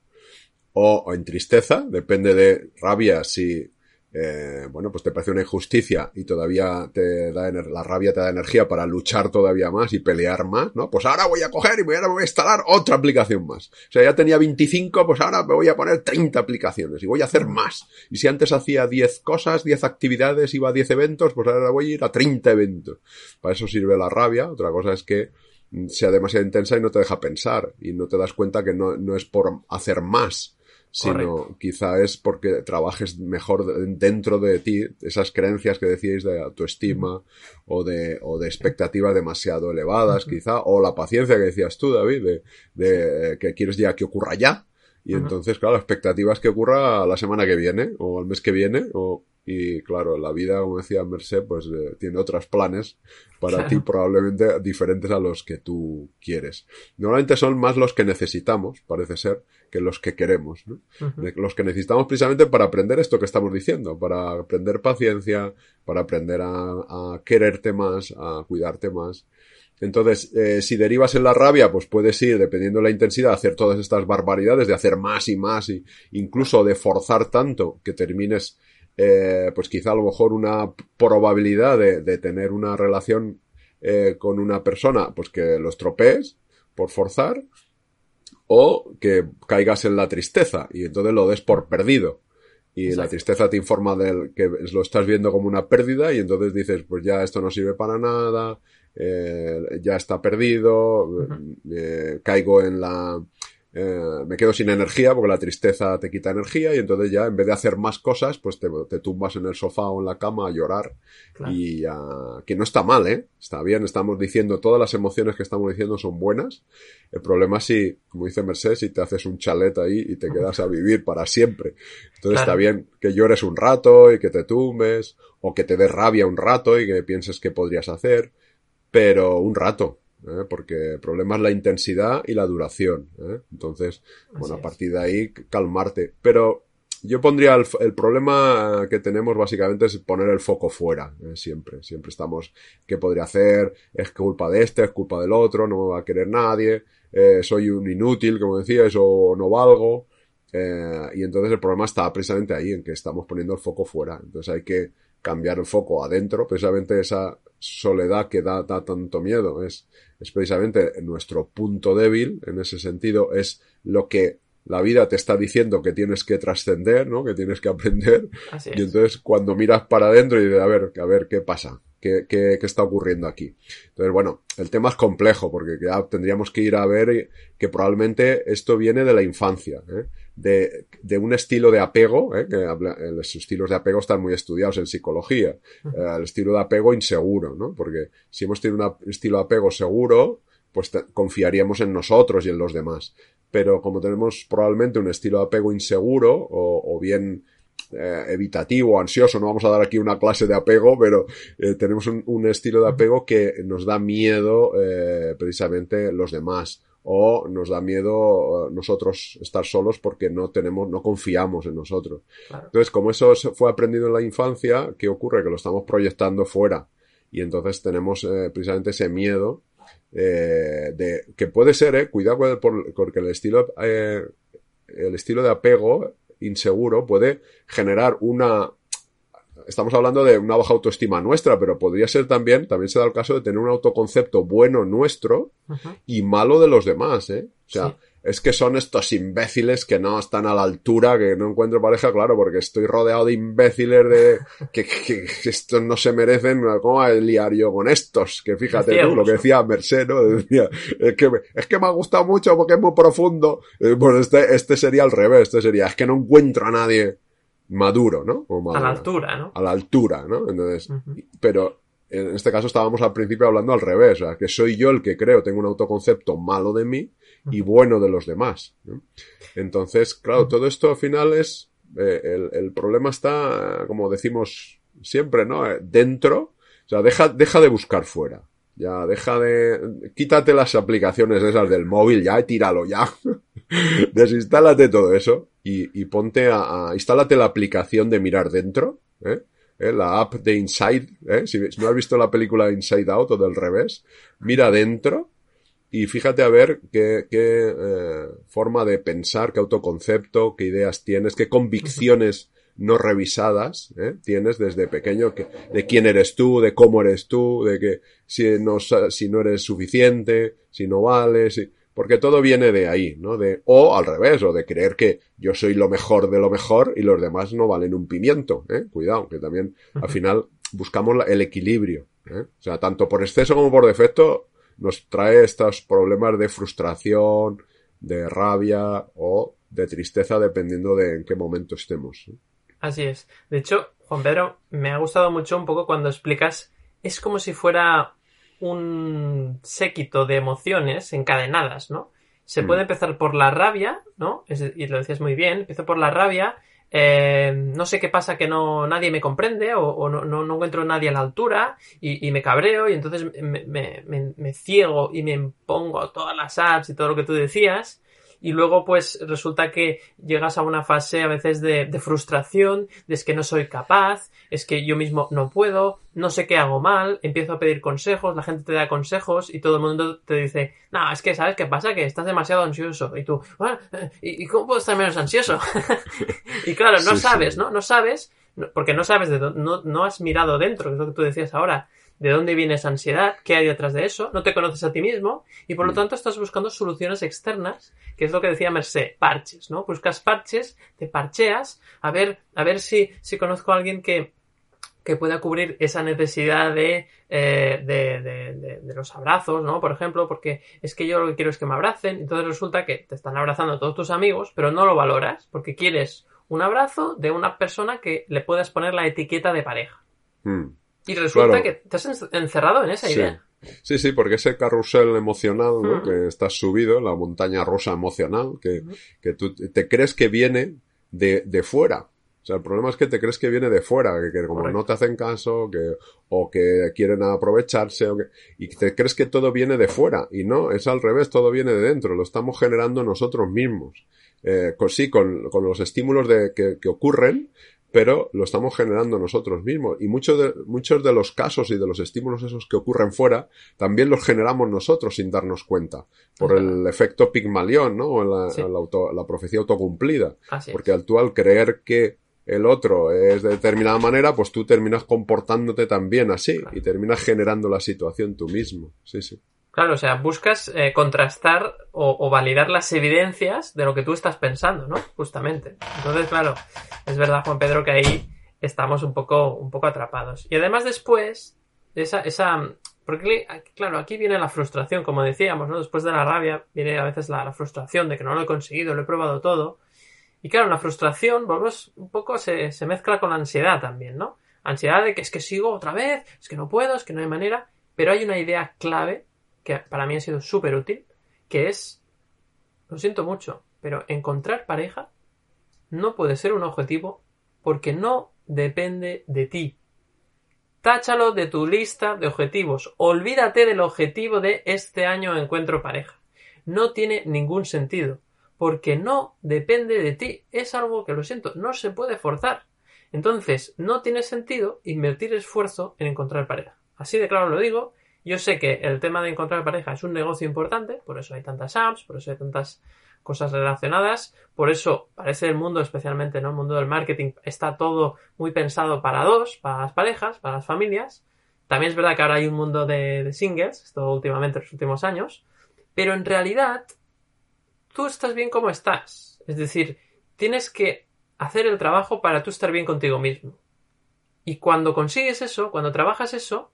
o, o en tristeza. Depende de rabia si eh, bueno, pues te parece una injusticia y todavía te da la rabia te da energía para luchar todavía más y pelear más, ¿no? Pues ahora voy a coger y voy a, instalar otra aplicación más. O sea, ya tenía 25, pues ahora me voy a poner 30 aplicaciones y voy a hacer más. Y si antes hacía 10 cosas, 10 actividades, iba a 10 eventos, pues ahora voy a ir a 30 eventos. Para eso sirve la rabia. Otra cosa es que sea demasiado intensa y no te deja pensar y no te das cuenta que no, no es por hacer más, sino Correcto. quizá es porque trabajes mejor dentro de ti esas creencias que decíais de autoestima o de o de expectativas demasiado elevadas uh -huh. quizá o la paciencia que decías tú David de, de que quieres ya que ocurra ya y uh -huh. entonces claro expectativas que ocurra la semana que viene o al mes que viene o y claro, la vida, como decía Merced, pues eh, tiene otros planes para claro. ti probablemente diferentes a los que tú quieres. Normalmente son más los que necesitamos, parece ser, que los que queremos. ¿no? Uh -huh. Los que necesitamos precisamente para aprender esto que estamos diciendo, para aprender paciencia, para aprender a, a quererte más, a cuidarte más. Entonces, eh, si derivas en la rabia, pues puedes ir, dependiendo de la intensidad, a hacer todas estas barbaridades, de hacer más y más, y incluso de forzar tanto que termines eh, pues quizá a lo mejor una probabilidad de, de tener una relación eh, con una persona, pues que lo estropees por forzar, o que caigas en la tristeza y entonces lo des por perdido. Y Exacto. la tristeza te informa de que lo estás viendo como una pérdida y entonces dices, pues ya esto no sirve para nada, eh, ya está perdido, uh -huh. caigo en la, eh, me quedo sin energía porque la tristeza te quita energía y entonces ya en vez de hacer más cosas pues te, te tumbas en el sofá o en la cama a llorar claro. y uh, que no está mal, ¿eh? Está bien, estamos diciendo todas las emociones que estamos diciendo son buenas. El problema es si, como dice Mercedes, si te haces un chalet ahí y te quedas a vivir para siempre. Entonces claro. está bien que llores un rato y que te tumbes o que te dé rabia un rato y que pienses qué podrías hacer, pero un rato, ¿eh? porque el problema es la intensidad y la duración. ¿eh? Entonces, Así bueno, a partir de ahí, calmarte. Pero yo pondría el, el, problema que tenemos básicamente es poner el foco fuera, ¿eh? siempre. Siempre estamos, ¿qué podría hacer? Es culpa de este, es culpa del otro, no me va a querer nadie, eh, soy un inútil, como decías, o no valgo. Eh, y entonces el problema está precisamente ahí, en que estamos poniendo el foco fuera. Entonces hay que cambiar el foco adentro, precisamente esa soledad que da, da tanto miedo es, es precisamente nuestro punto débil en ese sentido, es lo que la vida te está diciendo que tienes que trascender, ¿no? Que tienes que aprender. Así y entonces cuando miras para adentro y dices, a ver, a ver qué pasa, qué, qué, qué está ocurriendo aquí. Entonces, bueno, el tema es complejo porque ya tendríamos que ir a ver que probablemente esto viene de la infancia, ¿eh? De, de, un estilo de apego, ¿eh? que habla, los estilos de apego están muy estudiados en psicología, eh, el estilo de apego inseguro, ¿no? Porque si hemos tenido un estilo de apego seguro, pues confiaríamos en nosotros y en los demás. Pero como tenemos probablemente un estilo de apego inseguro o, o bien eh, evitativo, ansioso, no vamos a dar aquí una clase de apego, pero eh, tenemos un, un, estilo de apego que nos da miedo eh, precisamente los demás o nos da miedo nosotros estar solos porque no tenemos, no confiamos en nosotros. Claro. Entonces, como eso fue aprendido en la infancia, ¿qué ocurre? Que lo estamos proyectando fuera y entonces tenemos eh, precisamente ese miedo eh, de que puede ser, eh, cuidado por, porque el estilo, eh, el estilo de apego inseguro puede generar una estamos hablando de una baja autoestima nuestra, pero podría ser también, también se da el caso de tener un autoconcepto bueno nuestro y malo de los demás, ¿eh? O sea, es que son estos imbéciles que no están a la altura, que no encuentro pareja, claro, porque estoy rodeado de imbéciles de que, que, estos no se merecen, ¿cómo voy a liar yo con estos? Que fíjate tú, lo que decía Merced, ¿no? Decía, es que, es que me ha gustado mucho porque es muy profundo. Eh, bueno, este, este sería al revés, este sería, es que no encuentro a nadie maduro, ¿no? a la altura, ¿no? A la altura, ¿no? Entonces, pero en este caso estábamos al principio hablando al revés, o sea, que soy yo el que creo, tengo un autoconcepto malo de mí y bueno de los demás. Entonces, claro, todo esto al final es, eh, el, el, problema está, como decimos siempre, ¿no? Eh, dentro, o sea, deja, deja de buscar fuera. Ya, deja de, quítate las aplicaciones esas del móvil, ya, tíralo, ya. Desinstálate todo eso y, y ponte a, a, instálate la aplicación de mirar dentro, ¿eh? ¿eh? la app de Inside, ¿eh? si, no has visto la película Inside Out o del revés, mira dentro y fíjate a ver qué, qué eh, forma de pensar, qué autoconcepto, qué ideas tienes, qué convicciones no revisadas ¿eh? tienes desde pequeño que, de quién eres tú, de cómo eres tú, de que si no, si no eres suficiente, si no vales, si, porque todo viene de ahí, ¿no? De, o al revés, o de creer que yo soy lo mejor de lo mejor y los demás no valen un pimiento, ¿eh? Cuidado, que también al final buscamos el equilibrio, ¿eh? O sea, tanto por exceso como por defecto nos trae estos problemas de frustración, de rabia o de tristeza dependiendo de en qué momento estemos. ¿eh? Así es. De hecho, Juan Pedro, me ha gustado mucho un poco cuando explicas, es como si fuera un séquito de emociones encadenadas, ¿no? Se puede mm. empezar por la rabia, ¿no? y lo decías muy bien, empiezo por la rabia, eh, no sé qué pasa que no nadie me comprende o, no, no, no, encuentro nadie a la altura y, y me cabreo y entonces me, me, me, me, ciego y me pongo todas las apps y todo lo que tú decías y luego pues resulta que llegas a una fase a veces de, de, frustración, de es que no soy capaz, es que yo mismo no puedo, no sé qué hago mal, empiezo a pedir consejos, la gente te da consejos y todo el mundo te dice, no, es que sabes qué pasa, que estás demasiado ansioso y tú, bueno, ¿y cómo puedo estar menos ansioso? y claro, no sabes, ¿no? No sabes, porque no sabes de dónde, no, no has mirado dentro, que es lo que tú decías ahora de dónde viene esa ansiedad, qué hay detrás de eso, no te conoces a ti mismo y por lo mm. tanto estás buscando soluciones externas, que es lo que decía Merced, parches, ¿no? Buscas parches, te parcheas, a ver, a ver si, si conozco a alguien que, que pueda cubrir esa necesidad de, eh, de, de, de, los abrazos, ¿no? Por ejemplo, porque es que yo lo que quiero es que me abracen, entonces resulta que te están abrazando todos tus amigos, pero no lo valoras, porque quieres un abrazo de una persona que le puedas poner la etiqueta de pareja. Mm. Y resulta que te has encerrado en esa idea. Sí, sí, porque ese carrusel emocional, ¿no? Que estás subido, la montaña rusa emocional, que, que tú te crees que viene de, de fuera. O sea, el problema es que te crees que viene de fuera, que, como no te hacen caso, que, o que quieren aprovecharse, o que, y te crees que todo viene de fuera. Y no, es al revés, todo viene de dentro, lo estamos generando nosotros mismos. Eh, con, sí, con, con los estímulos de, que, que ocurren, pero lo estamos generando nosotros mismos. Y muchos de, muchos de los casos y de los estímulos esos que ocurren fuera, también los generamos nosotros sin darnos cuenta, por el efecto Pigmalión, ¿no? La, la, la, profecía autocumplida. Porque al tú al creer que el otro es de determinada manera, pues tú terminas comportándote también así y terminas generando la situación tú mismo. Sí, sí. Claro, o sea, buscas eh, contrastar o, validar las evidencias de lo que tú estás pensando, ¿no? Justamente. Entonces, claro, es verdad, Juan Pedro, que ahí estamos un poco, un poco atrapados. Y además después, esa, esa, porque claro, aquí viene la frustración, como decíamos, ¿no? Después de la rabia viene a veces la, la frustración de que no lo he conseguido, lo he probado todo. Y claro, la frustración, volvemos un poco, se, se mezcla con la ansiedad también, ¿no? Ansiedad de que es que sigo otra vez, es que no puedo, es que no hay manera. Pero hay una idea clave que para mí ha sido súper útil, que es, lo siento mucho, pero encontrar pareja no puede ser un objetivo porque no depende de ti. Táchalo de tu lista de objetivos. Olvídate del objetivo de este año encuentro pareja. No tiene ningún sentido, porque no depende de ti. Es algo que lo siento, no se puede forzar. Entonces, no tiene sentido invertir esfuerzo en encontrar pareja. Así de claro lo digo, yo sé que el tema de encontrar pareja es un negocio importante, por eso hay tantas apps, por eso hay tantas cosas relacionadas. Por eso parece el mundo, especialmente ¿no? el mundo del marketing, está todo muy pensado para dos, para las parejas, para las familias. También es verdad que ahora hay un mundo de, de singles, esto últimamente en los últimos años, pero en realidad tú estás bien como estás. Es decir, tienes que hacer el trabajo para tú estar bien contigo mismo. Y cuando consigues eso, cuando trabajas eso,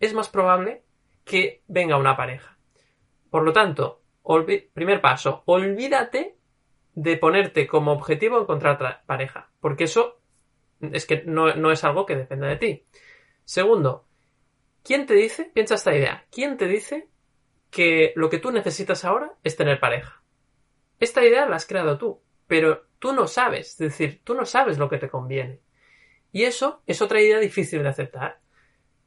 es más probable que venga una pareja. Por lo tanto, primer paso, olvídate de ponerte como objetivo encontrar pareja, porque eso es que no, es algo que dependa de ti. Segundo, ¿quién te dice, piensa esta idea, quién te dice que lo que tú necesitas ahora es tener pareja? Esta idea la has creado tú, pero tú no sabes, es decir, tú no sabes lo que te conviene. Y eso es otra idea difícil de aceptar.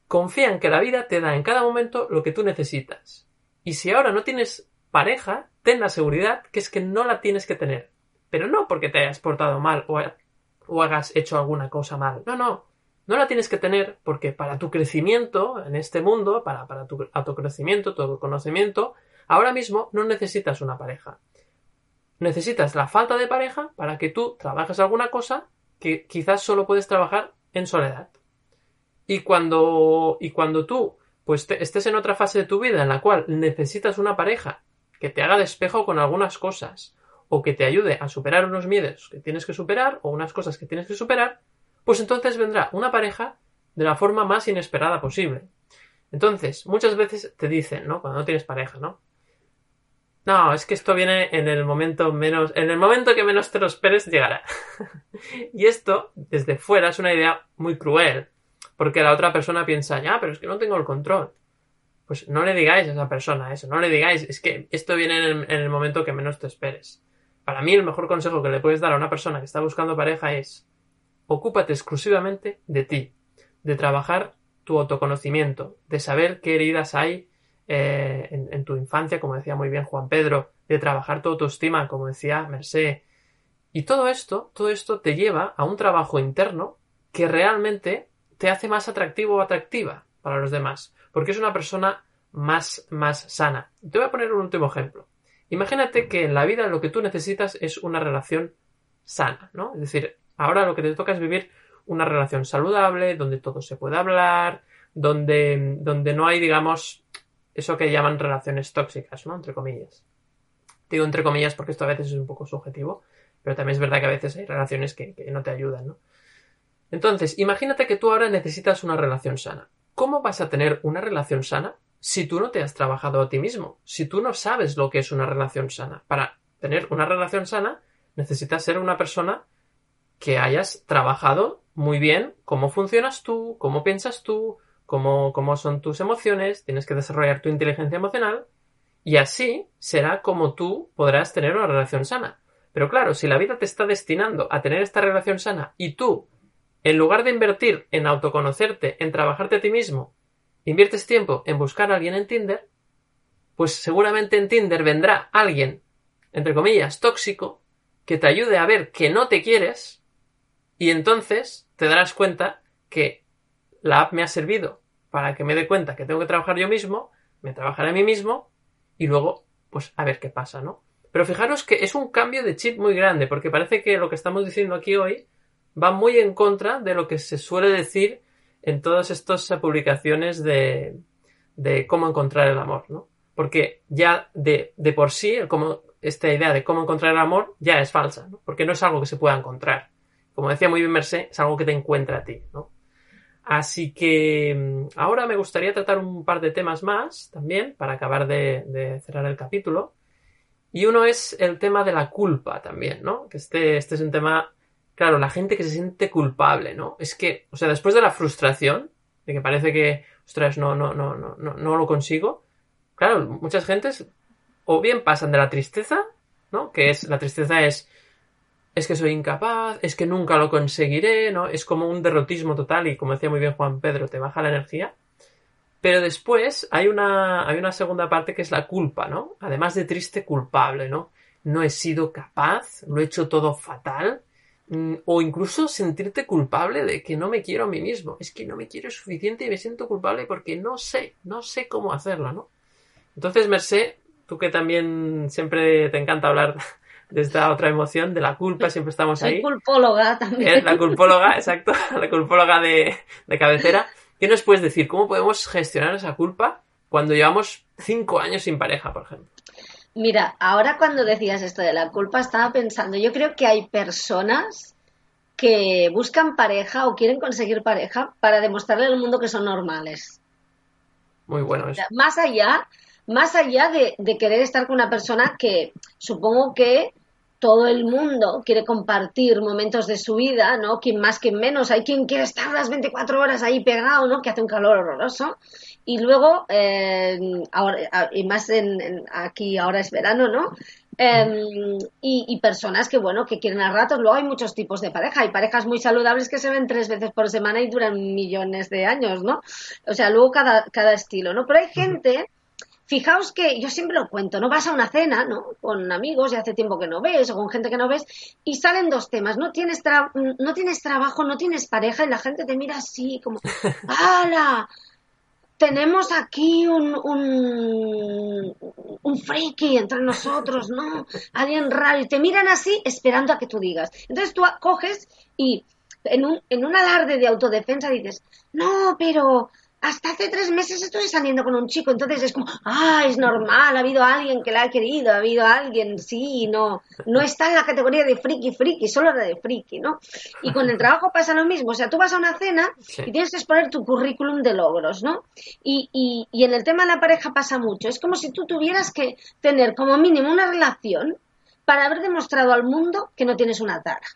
Confía en que la vida te da en cada momento lo que tú necesitas. Y si ahora no tienes pareja, ten la seguridad que es que no la tienes que tener. Pero no porque te hayas portado mal o, hagas hecho alguna cosa mal. No, no. No la tienes que tener porque para tu crecimiento en este mundo, para, para tu autocrecimiento, tu conocimiento, ahora mismo no necesitas una pareja. Necesitas la falta de pareja para que tú trabajes alguna cosa que quizás solo puedes trabajar en soledad. Y cuando, y cuando tú pues estés en otra fase de tu vida en la cual necesitas una pareja que te haga despejo con algunas cosas o que te ayude a superar unos miedos que tienes que superar o unas cosas que tienes que superar, pues entonces vendrá una pareja de la forma más inesperada posible. Entonces, muchas veces te dicen, ¿no? Cuando no tienes pareja, ¿no? No, es que esto viene en el momento menos, en el momento que menos te lo esperes llegará. y esto, desde fuera, es una idea muy cruel, porque la otra persona piensa, ya, pero es que no tengo el control. Pues no le digáis a esa persona eso, no le digáis, es que esto viene en el, en el momento que menos te esperes. Para mí el mejor consejo que le puedes dar a una persona que está buscando pareja es, ocúpate exclusivamente de ti, de trabajar tu autoconocimiento, de saber qué heridas hay eh, en, tu infancia, como decía muy bien Juan Pedro, de trabajar tu autoestima, como decía Mercé. Y todo esto, todo esto te lleva a un trabajo interno que realmente te hace más atractivo o atractiva para los demás, porque es una persona más, más sana. Te voy a poner un último ejemplo. Imagínate que en la vida lo que tú necesitas es una relación sana, ¿no? Es decir, ahora lo que te toca es vivir una relación saludable, donde todo se puede hablar, donde, donde no hay, digamos, eso que llaman relaciones tóxicas, ¿no? Entre comillas. Digo entre comillas porque esto a veces es un poco subjetivo, pero también es verdad que a veces hay relaciones que, no te ayudan, ¿no? Entonces, imagínate que tú ahora necesitas una relación sana. ¿Cómo vas a tener una relación sana si tú no te has trabajado a ti mismo? Si tú no sabes lo que es una relación sana. Para tener una relación sana, necesitas ser una persona que hayas trabajado muy bien cómo funcionas tú, cómo piensas tú, cómo, son tus emociones, tienes que desarrollar tu inteligencia emocional y así será como tú podrás tener una relación sana. Pero claro, si la vida te está destinando a tener esta relación sana y tú, en lugar de invertir en autoconocerte, en trabajarte a ti mismo, inviertes tiempo en buscar a alguien en Tinder, pues seguramente en Tinder vendrá alguien, entre comillas, tóxico, que te ayude a ver que no te quieres y entonces te darás cuenta que la app me ha servido para que me dé cuenta que tengo que trabajar yo mismo, me trabajaré a mí mismo y luego, pues a ver qué pasa, ¿no? Pero fijaros que es un cambio de chip muy grande, porque parece que lo que estamos diciendo aquí hoy va muy en contra de lo que se suele decir en todas estas publicaciones de, de cómo encontrar el amor, ¿no? Porque ya de, de por sí, como, esta idea de cómo encontrar el amor ya es falsa, ¿no? Porque no es algo que se pueda encontrar. Como decía muy bien Mercé, es algo que te encuentra a ti, ¿no? Así que mm, ahora me gustaría tratar un par de temas más también para acabar de, cerrar el capítulo. Y uno es el tema de la culpa también, ¿no? Que este, este es un tema, claro, la gente que se siente culpable, ¿no? Es que, o sea, después de la frustración, de que parece que, ostras, no, no, no, no, no, no lo consigo, claro, muchas gentes o bien pasan de la tristeza, ¿no? Que es, la tristeza es, es que soy incapaz, es que nunca lo conseguiré, ¿no? Es como un derrotismo total y como decía muy bien Juan Pedro, te baja la energía. Pero después hay una, hay una segunda parte que es la culpa, ¿no? Además de triste, culpable, ¿no? No he sido capaz, lo he hecho todo fatal. Mm, o incluso sentirte culpable de que no me quiero a mí mismo. Es que no me quiero suficiente y me siento culpable porque no sé, no sé cómo hacerlo, ¿no? Entonces, Mercé, tú que también siempre te encanta hablar de esta otra emoción, de la culpa, siempre estamos Soy ahí. culpóloga también. Eh, La culpóloga, exacto, la culpóloga de, de cabecera. ¿Qué nos puedes decir? ¿Cómo podemos gestionar esa culpa cuando llevamos cinco años sin pareja, por ejemplo? Mira, ahora cuando decías esto de la culpa, estaba pensando, yo creo que hay personas que buscan pareja o quieren conseguir pareja para demostrarle al mundo que son normales. Muy bueno eso. más allá, más allá de, de querer estar con una persona que supongo que todo el mundo quiere compartir momentos de su vida, ¿no? Quien más, quien menos. Hay quien quiere estar las 24 horas ahí pegado, ¿no? Que hace un calor horroroso. Y luego, eh, ahora, y más en, en- aquí ahora es verano, ¿no? Eh, y, y personas que, bueno, que quieren a ratos. Luego hay muchos tipos de pareja. Hay parejas muy saludables que se ven tres veces por semana y duran millones de años, ¿no? O sea, luego cada, cada estilo, ¿no? Pero hay gente, fijaos que yo siempre lo cuento, ¿no? Vas a una cena, ¿no? Con amigos y hace tiempo que no ves, o con gente que no ves, y salen dos temas, no tienes, tra- no tienes trabajo, no tienes pareja, y la gente te mira así, como, ¡hala! Tenemos aquí un, un, un friki entre nosotros, ¿no? Alguien raro, y te miran así esperando a que tú digas. Entonces tú coges y en un, en un alarde de autodefensa dices, no, pero hasta hace tres meses estoy saliendo con un chico, entonces es como, ah, es normal, ha habido alguien que la ha querido, ha habido alguien, sí, no, no está en la categoría de friki, friki, solo la de friki, ¿no? Y con el trabajo pasa lo mismo, o sea, tú vas a una cena Sí. y tienes que exponer tu currículum de logros, ¿no? Y, y, y en el tema de la pareja pasa mucho, es como si tú tuvieras que tener como mínimo una relación para haber demostrado al mundo que no tienes una tara.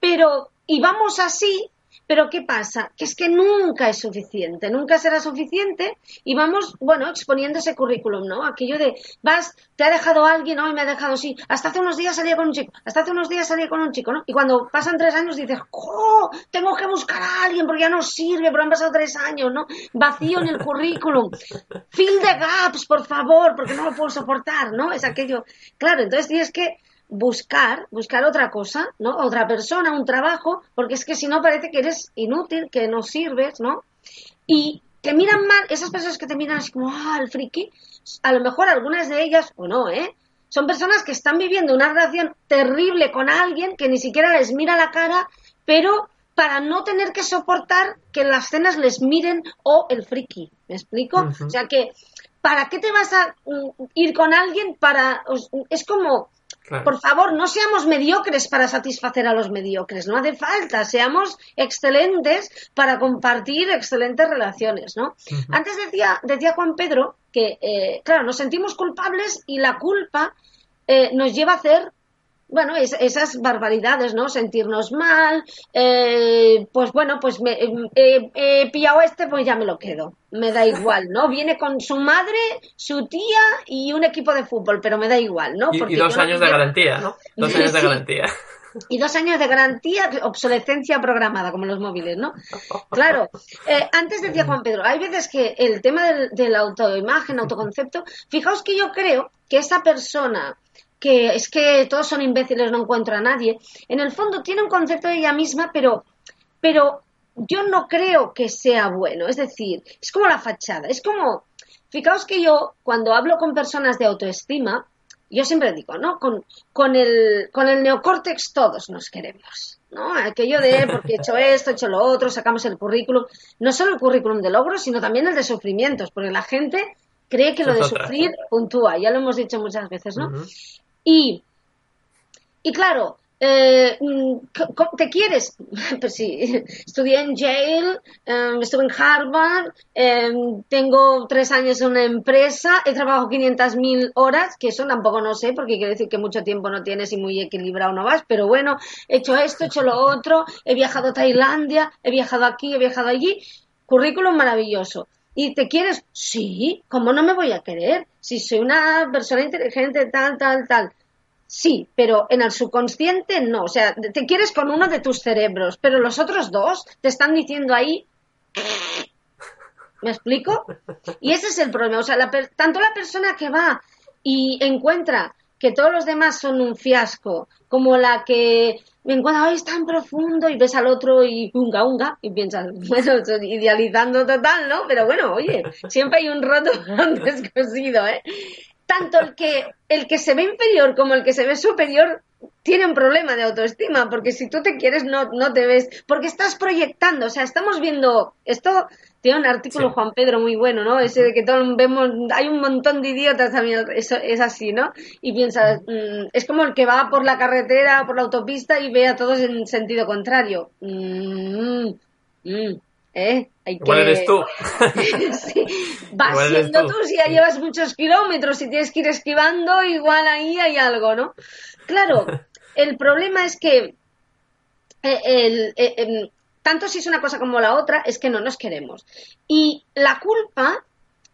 Pero, y vamos así, pero ¿qué pasa? Que es que nunca es suficiente, nunca será suficiente y vamos, bueno, exponiendo ese currículum, ¿no? Aquello de, vas, te ha dejado alguien, hoy me ha dejado, sí, hasta hace unos días salía con un chico, hasta hace unos días salía con un chico, ¿no? Y cuando pasan tres años dices, ¡oh! Tengo que buscar a alguien porque ya no sirve, pero han pasado tres años, ¿no? Vacío en el currículum. Fill the gaps, por favor, porque no lo puedo soportar, ¿no? Es aquello. Claro, entonces tienes que buscar, buscar otra cosa, ¿no? Otra persona, un trabajo, porque es que si no parece que eres inútil, que no sirves, ¿no? Y te miran mal, esas personas que te miran así como, ah, el friki, a lo mejor algunas de ellas, o no, ¿eh? Son personas que están viviendo una relación terrible con alguien que ni siquiera les mira la cara, pero para no tener que soportar que en las cenas les miren o el friki, ¿me explico? O sea que, ¿para qué te vas a mm, ir con alguien para... os- Es como, Claro. por favor, no seamos mediocres para satisfacer a los mediocres, no hace falta, seamos excelentes para compartir excelentes relaciones, ¿no? Antes decía, decía Juan Pedro que, eh, claro, nos sentimos culpables y la culpa eh, nos lleva a hacer, bueno, es- esas barbaridades, ¿no? Sentirnos mal, eh, pues bueno, pues me, eh, he pillado este, pues ya me lo quedo, me da igual, ¿no? Viene con su madre, su tía y un equipo de fútbol, pero me da igual, ¿no? Y, y Porque dos no años de garantía, ¿no? Dos años de Sí. garantía. y dos años de garantía, obsolescencia programada, como los móviles, ¿no? Claro, eh, antes decía Juan Pedro, hay veces que el tema del, de la autoimagen, autoconcepto, fijaos que yo creo que esa persona que es que todos son imbéciles, no encuentro a nadie, en el fondo tiene un concepto de ella misma, pero, pero yo no creo que sea bueno, es decir, es como la fachada, es como, fijaos que yo cuando hablo con personas de autoestima, yo siempre digo, ¿no? Con, con, el, con el neocórtex todos nos queremos, ¿no? Aquello de, porque he hecho esto, he hecho lo otro, sacamos el currículum, no solo el currículum de logros, sino también el de sufrimientos, porque la gente cree que lo de sufrir puntúa, ya lo hemos dicho muchas veces, ¿no? Y, y claro, eh, mm, co- co- ¿te quieres? Pues sí, estudié en Yale, eh, estuve en Harvard, eh, tengo tres años en una empresa, he trabajado 500.000 horas, que eso tampoco no sé, porque quiere decir que mucho tiempo no tienes y muy equilibrado no vas, pero bueno, he hecho esto, he hecho lo otro, he viajado a Tailandia, he viajado aquí, he viajado allí, currículum maravilloso. ¿Y te quieres? Sí, ¿cómo no me voy a querer? Si soy una persona inteligente, tal, tal, tal. Sí, pero en el subconsciente no. O sea, te quieres con uno de tus cerebros, pero los otros dos te están diciendo ahí. ¿Me explico? Y ese es el problema. O sea, la tanto la persona que va y encuentra que todos los demás son un fiasco, como la que me encuentra, ay, es tan profundo, y ves al otro y unga, unga, y piensas, bueno, idealizando total, ¿no? Pero bueno, oye, siempre hay un roto descosido, ¿eh? Tanto el que, el que se ve inferior como el que se ve superior tiene un problema de autoestima, porque si tú te quieres no, no te ves, porque estás proyectando, o sea, estamos viendo, esto tiene un artículo Juan Pedro muy bueno, ¿no? Ese de que todos vemos, hay un montón de idiotas también, eso es así, ¿no? Y piensas, mm, es como el que va por la carretera, por la autopista y ve a todos en sentido contrario. Mm, mm, ¿Eh? Hay Igual eres tú. sí. Vas siendo tú. si ya llevas muchos kilómetros y tienes que ir esquivando, igual ahí hay algo, ¿no? Claro, el problema es que eh, el, eh, tanto si es una cosa como la otra, es que no nos queremos. Y la culpa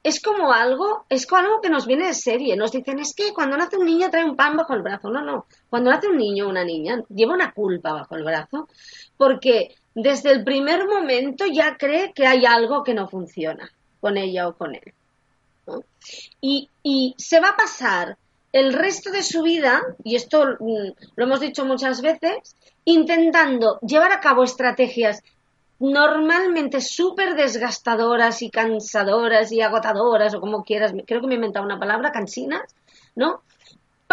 es como algo, es como algo que nos viene de serie. Nos dicen, es que cuando nace un niño trae un pan bajo el brazo. No, no. Cuando nace un niño o una niña, lleva una culpa bajo el brazo porque desde el primer momento ya cree que hay algo que no funciona con ella o con él. Y, y se va a pasar el resto de su vida, y esto mm, lo hemos dicho muchas veces, intentando llevar a cabo estrategias normalmente súper desgastadoras y cansadoras y agotadoras, o como quieras, creo que me he inventado una palabra, cansinas, ¿no?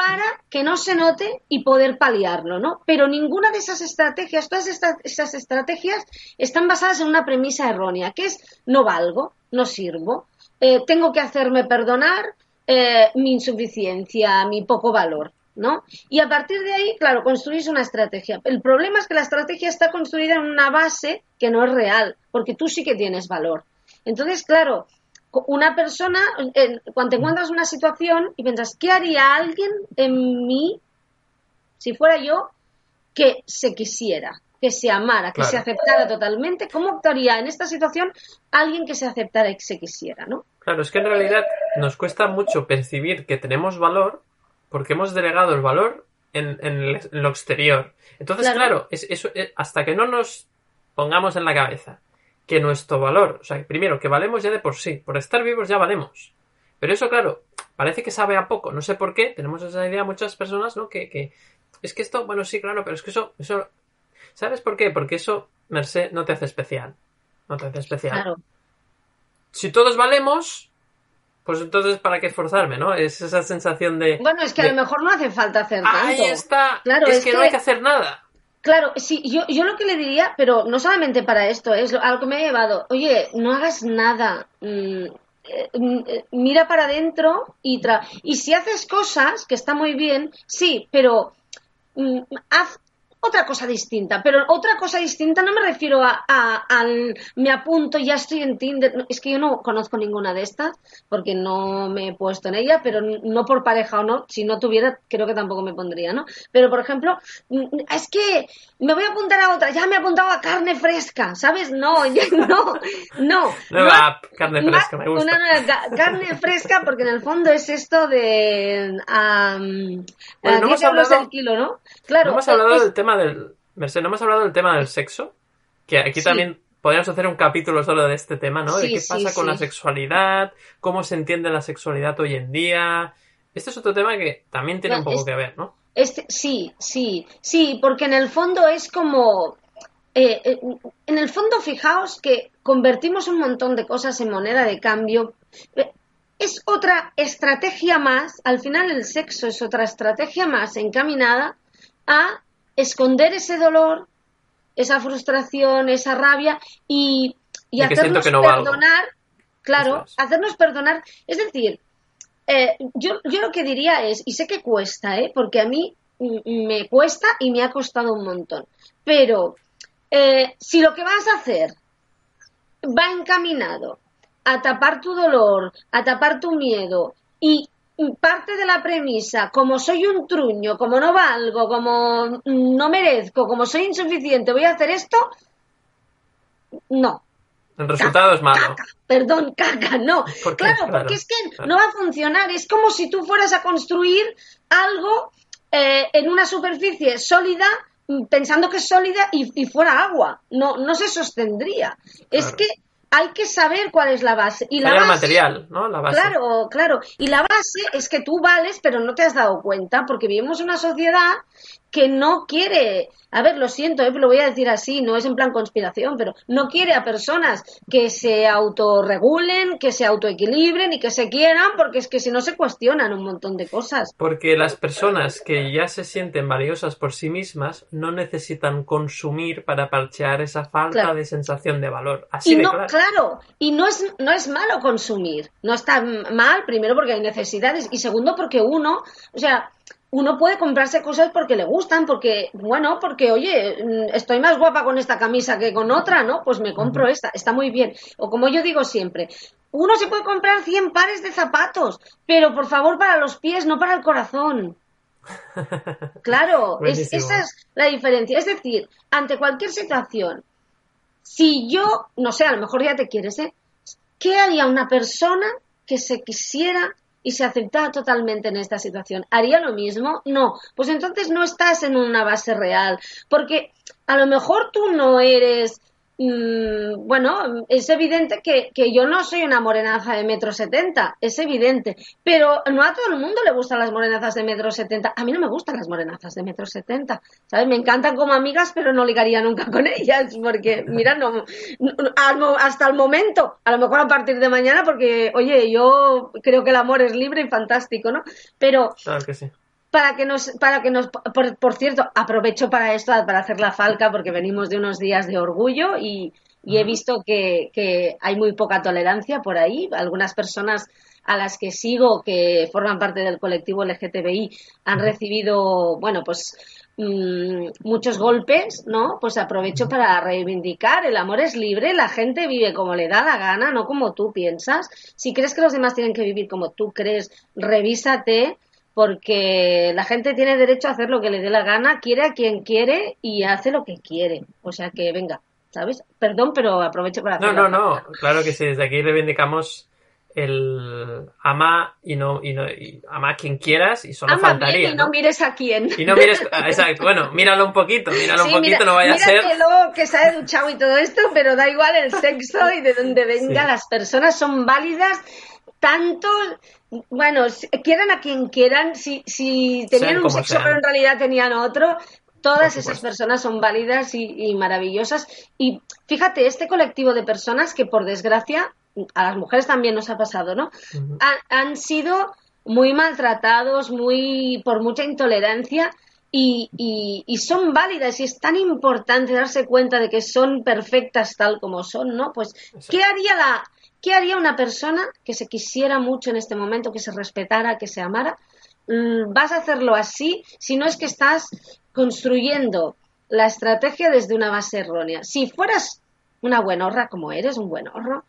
Para que no se note y poder paliarlo, ¿no? Pero ninguna de esas estrategias, todas esas estrategias están basadas en una premisa errónea, que es no valgo, no sirvo, eh, tengo que hacerme perdonar eh, mi insuficiencia, mi poco valor. ¿no? Y a partir de ahí, claro, construís una estrategia. El problema es que la estrategia está construida en una base que no es real, porque tú sí que tienes valor. Entonces, claro, una persona, cuando te encuentras una situación y piensas, ¿qué haría alguien en mí, si fuera yo, que se quisiera, que se amara, que se aceptara totalmente? ¿Cómo actuaría en esta situación alguien que se aceptara y que se quisiera, ¿no? Claro, es que en realidad nos cuesta mucho percibir que tenemos valor porque hemos delegado el valor en, lo exterior. Entonces, claro, es, eso, eh, hasta que no nos pongamos en la cabeza que nuestro valor, o sea, primero, que valemos ya de por sí, por estar vivos ya valemos. Pero eso, claro, parece que sabe a poco, no sé por qué, tenemos esa idea muchas personas, ¿no? Que, que es que esto, bueno, sí, claro, pero es que eso, eso, ¿sabes por qué? Porque eso, Merced, no te hace especial. No te hace especial. Claro. Si todos valemos, pues entonces, ¿para qué esforzarme, no? Es esa sensación de... Bueno, es que a lo mejor no hace falta hacer tanto. Ahí está. Claro, es, que, no hay que hacer nada. Claro, sí, yo, yo lo que le diría, pero no solamente para esto, es algo que me ha llevado, oye, no hagas nada, mm, eh, mm, eh, mira para adentro y tra y si haces cosas, que está muy bien, sí, pero mm, haz otra cosa distinta. Pero otra cosa distinta no me refiero a, al me apunto, ya estoy en Tinder. Es que yo no conozco ninguna de estas porque no me he puesto en ella, pero no por pareja o no. Si no tuviera, creo que tampoco me pondría, ¿no? Pero por ejemplo, es que me voy a apuntar a otra. Ya me he apuntado a carne fresca, ¿sabes? No, ya, no, no. Nueva carne fresca, me gusta. Una nueva carne fresca porque en el fondo es esto de. Um, bueno, no euros kilo, ¿no? Claro. No hemos hablado del tema del. Merced, no hemos hablado del tema del sexo. Que aquí también podríamos hacer un capítulo solo de este tema, ¿no? de qué pasa con la sexualidad, cómo se entiende la sexualidad hoy en día. Este es otro tema que también tiene un poco que ver, ¿no? Este, sí, sí, sí, porque en el fondo es como. Eh, eh, en el fondo, fijaos que convertimos un montón de cosas en moneda de cambio. Eh, es otra estrategia más, al final el sexo es otra estrategia más encaminada a esconder ese dolor, esa frustración, esa rabia y, hacernos perdonar, claro, hacernos perdonar. Es decir, eh, yo, yo lo que diría es, y sé que cuesta, ¿eh? porque a mí me cuesta y me ha costado un montón, pero eh, si lo que vas a hacer va encaminado a tapar tu dolor, a tapar tu miedo y parte de la premisa, como soy un truño, como no valgo, como no merezco, como soy insuficiente, voy a hacer esto, no. El resultado es malo. perdón, caca, no. claro, porque es que no va a funcionar. Es como si tú fueras a construir algo eh, en una superficie sólida pensando que es sólida y, fuera agua. No, no se sostendría. Es que hay que saber cuál es la base. Y la base, material, ¿no? La base. Claro, claro. Y la base es que tú vales, pero no te has dado cuenta, porque vivimos una sociedad que no quiere, a ver, lo siento, eh, lo voy a decir así, no es en plan conspiración, pero no quiere a personas que se autorregulen, que se autoequilibren y que se quieran, porque es que si no se cuestionan un montón de cosas. Porque las personas que ya se sienten valiosas por sí mismas no necesitan consumir para parchear esa falta de sensación de valor. Así y de no, claro. y no es, no es malo consumir, no está mal, primero porque hay necesidades y segundo porque uno, o sea, uno puede comprarse cosas porque le gustan, porque, bueno, porque, oye, mm, estoy más guapa con esta camisa que con otra, ¿no? Pues me compro esta, está muy bien. O como yo digo siempre, uno se puede comprar 100 pares de zapatos, pero por favor para los pies, no para el corazón. Claro, es, esa es la diferencia. Es decir, ante cualquier situación, si yo, no sé, a lo mejor ya te quieres, ¿eh? ¿Qué haría una persona que se quisiera y se aceptara totalmente en esta situación, ¿haría lo mismo? No, pues entonces no estás en una base real, porque a lo mejor tú no eres Mm, bueno, es evidente que, que, yo no soy una morenaza de metro setenta, es evidente, pero no a todo el mundo le gustan las morenazas de metro setenta. A mí no me gustan las morenazas de metro setenta, ¿sabes? Me encantan como amigas, pero no ligaría nunca con ellas, porque, mira, no, hasta el momento, a lo mejor a partir de mañana, porque, oye, yo creo que el amor es libre y fantástico, ¿no? Pero, claro que sí para que nos, para que nos, por, cierto, aprovecho para esto, para hacer la falca, porque venimos de unos días de orgullo y, he visto que, que, hay muy poca tolerancia por ahí. Algunas personas a las que sigo, que forman parte del colectivo LGTBI, han recibido, bueno, pues mm, muchos golpes, ¿no? Pues aprovecho para reivindicar, el amor es libre, la gente vive como le da la gana, no como tú piensas. Si crees que los demás tienen que vivir como tú crees, revísate porque la gente tiene derecho a hacer lo que le dé la gana, quiere a quien quiere y hace lo que quiere. O sea que venga, ¿sabes? Perdón, pero aprovecho para. No, no, no, claro que sí, desde aquí reivindicamos el ama y no y no ama a quien quieras y solo faltaría y no, mires a quién y no mires exacto bueno míralo un poquito míralo un poquito no vaya a ser que luego que se ha duchado y todo esto pero da igual el sexo y de donde venga las personas son válidas tanto bueno, quieran a quien quieran, si, si tenían un sexo pero en realidad tenían otro, todas esas personas son válidas y, maravillosas. Y fíjate, este colectivo de personas que por desgracia, a las mujeres también nos ha pasado, ¿no? han, sido muy maltratados, muy por mucha intolerancia. Y, y, son válidas y es tan importante darse cuenta de que son perfectas tal como son, ¿no? Pues, ¿qué haría la, ¿Qué haría una persona que se quisiera mucho en este momento, que se respetara, que se amara? Mm, vas a hacerlo así si no es que estás construyendo la estrategia desde una base errónea. Si fueras una buenorra como eres, un buenorro,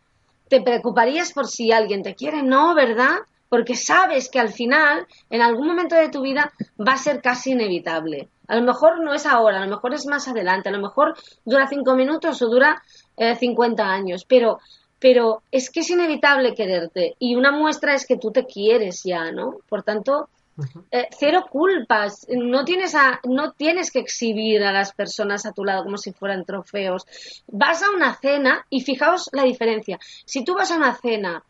¿te preocuparías por si alguien te quiere? No, ¿verdad? Porque sabes que al final, en algún momento de tu vida, va a ser casi inevitable. A lo mejor no es ahora, a lo mejor es más adelante, a lo mejor dura cinco minutos o dura eh, cincuenta años, pero pero es que es inevitable quererte y una muestra es que tú te quieres ya, ¿no? Por tanto, eh, cero culpas, no tienes, a, no tienes que exhibir a las personas a tu lado como si fueran trofeos. Vas a una cena y fijaos la diferencia. Si tú vas a una cena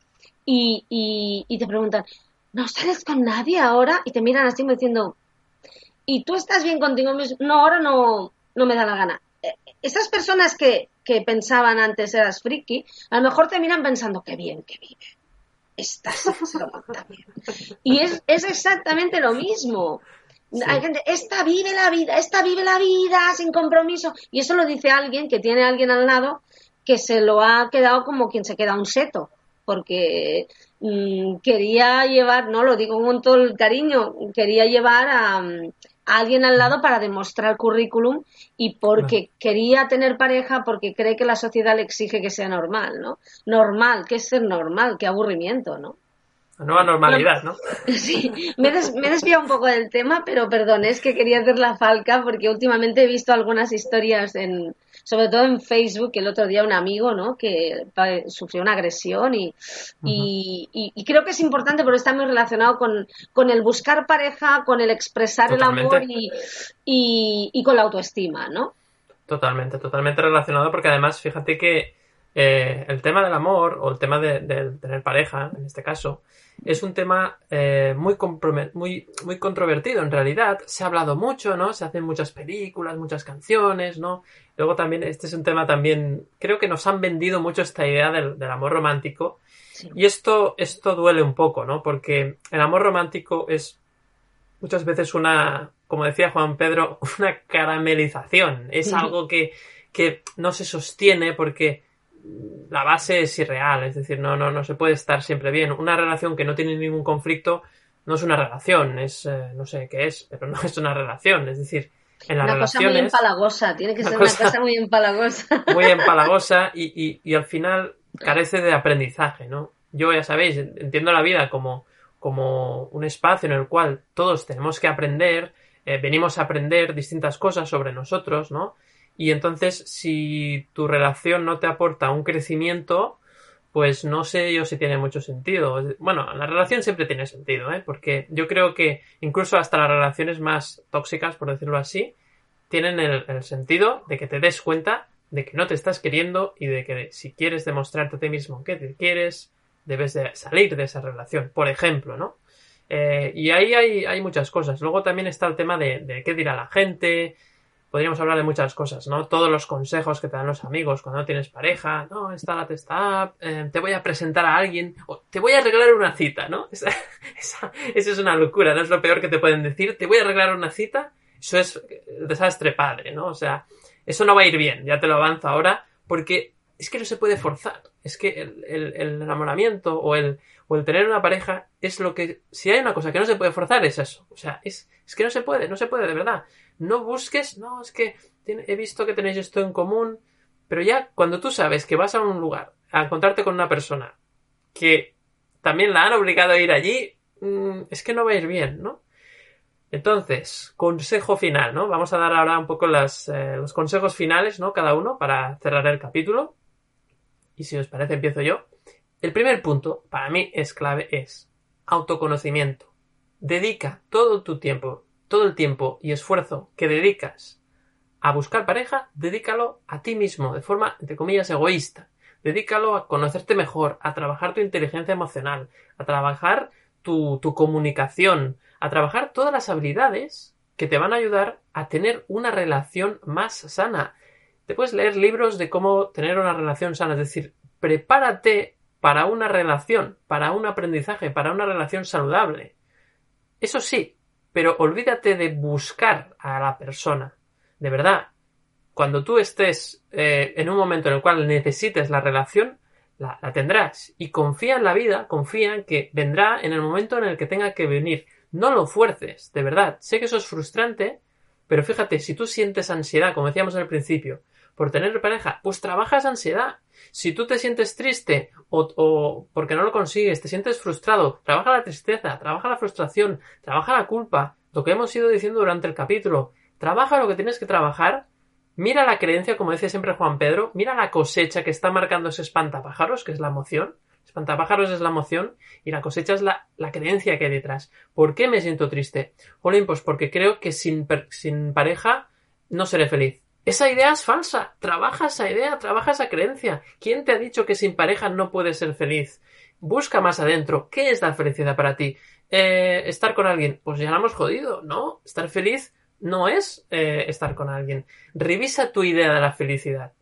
y, y, te preguntan, ¿no sales con nadie ahora? Y te miran así diciendo, ¿y tú estás bien contigo mismo? No, ahora no, no me da la gana. Eh, esas personas que, que pensaban antes eras friki, a lo mejor te miran pensando, qué bien que vive. Esta se lo bien. Y es, es exactamente lo mismo. Hay gente, esta vive la vida, esta vive la vida sin compromiso. Y eso lo dice alguien que tiene a alguien al lado que se lo ha quedado como quien se queda un seto. Porque mm, quería llevar, no lo digo con todo el cariño, quería llevar a, alguien al lado para demostrar currículum y porque quería tener pareja porque cree que la sociedad le exige que sea normal, ¿no? Normal, ¿qué es ser normal? Qué aburrimiento, ¿no? La nueva normalidad, ¿no? Sí, me, des, me he desviado un poco del tema, pero perdón, es que quería hacer la falca porque últimamente he visto algunas historias en, sobre todo en Facebook, el otro día un amigo, ¿no? Que sufrió una agresión y, y, creo que es importante porque está muy relacionado con, con el buscar pareja, con el expresar el amor y, y, con la autoestima, ¿no? Totalmente, totalmente relacionado porque además, fíjate que eh, el tema del amor o el tema de, tener pareja, en este caso, es un tema eh, muy, muy, muy controvertido en realidad. Se ha hablado mucho, ¿no? Se hacen muchas películas, muchas canciones, ¿no? Luego también, este es un tema también, creo que nos han vendido mucho esta idea del, amor romántico. Y esto, esto duele un poco, ¿no? Porque el amor romántico es muchas veces una, como decía Juan Pedro, una caramelización. Es algo que, que no se sostiene porque la base es irreal, es decir, no, no, no se puede estar siempre bien. Una relación que no tiene ningún conflicto no es una relación, es, eh, no sé qué es, pero no es una relación, es decir, en las una cosa muy empalagosa, tiene que ser una cosa muy empalagosa. Muy empalagosa y, y, y, al final carece de aprendizaje, ¿no? Yo, ya sabéis, entiendo la vida como, como un espacio en el cual todos tenemos que aprender, eh, venimos a aprender distintas cosas sobre nosotros, ¿no? Y entonces, si tu relación no te aporta un crecimiento, pues no sé yo si tiene mucho sentido. Bueno, la relación siempre tiene sentido, ¿eh? Porque yo creo que incluso hasta las relaciones más tóxicas, por decirlo así, tienen el, sentido de que te des cuenta de que no te estás queriendo y de que si quieres demostrarte a ti mismo que te quieres, debes de salir de esa relación, por ejemplo, ¿no? Eh, y ahí hay, hay, muchas cosas. Luego también está el tema de, de qué dirá la gente, podríamos hablar de muchas cosas, ¿no? Todos los consejos que te dan los amigos cuando no tienes pareja, no, está la testa eh, te voy a presentar a alguien, o te voy a arreglar una cita, ¿no? Esa, esa, eso es una locura, ¿no? Es lo peor que te pueden decir, te voy a arreglar una cita, eso es desastre padre, ¿no? O sea, eso no va a ir bien, ya te lo avanzo ahora, porque es que no se puede forzar, es que el, el, el enamoramiento o el, o el tener una pareja es lo que, si hay una cosa que no se puede forzar es eso, o sea, es, es que no se puede, no se puede, de verdad no busques, no, es que he visto que tenéis esto en común, pero ya cuando tú sabes que vas a un lugar a encontrarte con una persona que también la han obligado a ir allí, mm, es que no va a ir bien, ¿no? Entonces, consejo final, ¿no? Vamos a dar ahora un poco eh, los consejos finales, ¿no? Cada uno para cerrar el capítulo. Y si os parece, empiezo yo. El primer punto, para mí es clave, es autoconocimiento. Dedica todo tu tiempo todo el tiempo y esfuerzo que dedicas a buscar pareja, dedícalo a ti mismo, de forma, entre comillas, egoísta. Dedícalo a conocerte mejor, a trabajar tu inteligencia emocional, a trabajar tu, tu comunicación, a trabajar todas las habilidades que te van a ayudar a tener una relación más sana. Te puedes leer libros de cómo tener una relación sana, es decir, prepárate para una relación, para un aprendizaje, para una relación saludable. Eso sí, pero olvídate de buscar a la persona. De verdad, cuando tú estés eh, en un momento en el cual necesites la relación, la, tendrás. Y confía en la vida, confía en que vendrá en el momento en el que tenga que venir. No lo fuerces, de verdad. Sé que eso es frustrante, pero fíjate, si tú sientes ansiedad, como decíamos al principio, por tener pareja, pues trabajas ansiedad. Si tú te sientes triste o, porque no lo consigues, te sientes frustrado, trabaja la tristeza, trabaja la frustración, trabaja la culpa, lo que hemos ido diciendo durante el capítulo. Trabaja lo que tienes que trabajar. Mira la creencia, como decía siempre Juan Pedro, mira la cosecha que está marcando ese espantapájaros, que es la emoción. Espantapájaros es la emoción y la cosecha es la, la creencia que hay detrás. ¿Por qué me siento triste? Jolín, pues porque creo que sin, sin pareja no seré feliz. Esa idea es falsa. Trabaja esa idea, trabaja esa creencia. ¿Quién te ha dicho que sin pareja no puedes ser feliz? Busca más adentro. ¿Qué es la felicidad para ti? Eh, ¿Estar con alguien? Pues ya lo hemos jodido, ¿no? Estar feliz no es eh, estar con alguien. Revisa tu idea de la felicidad.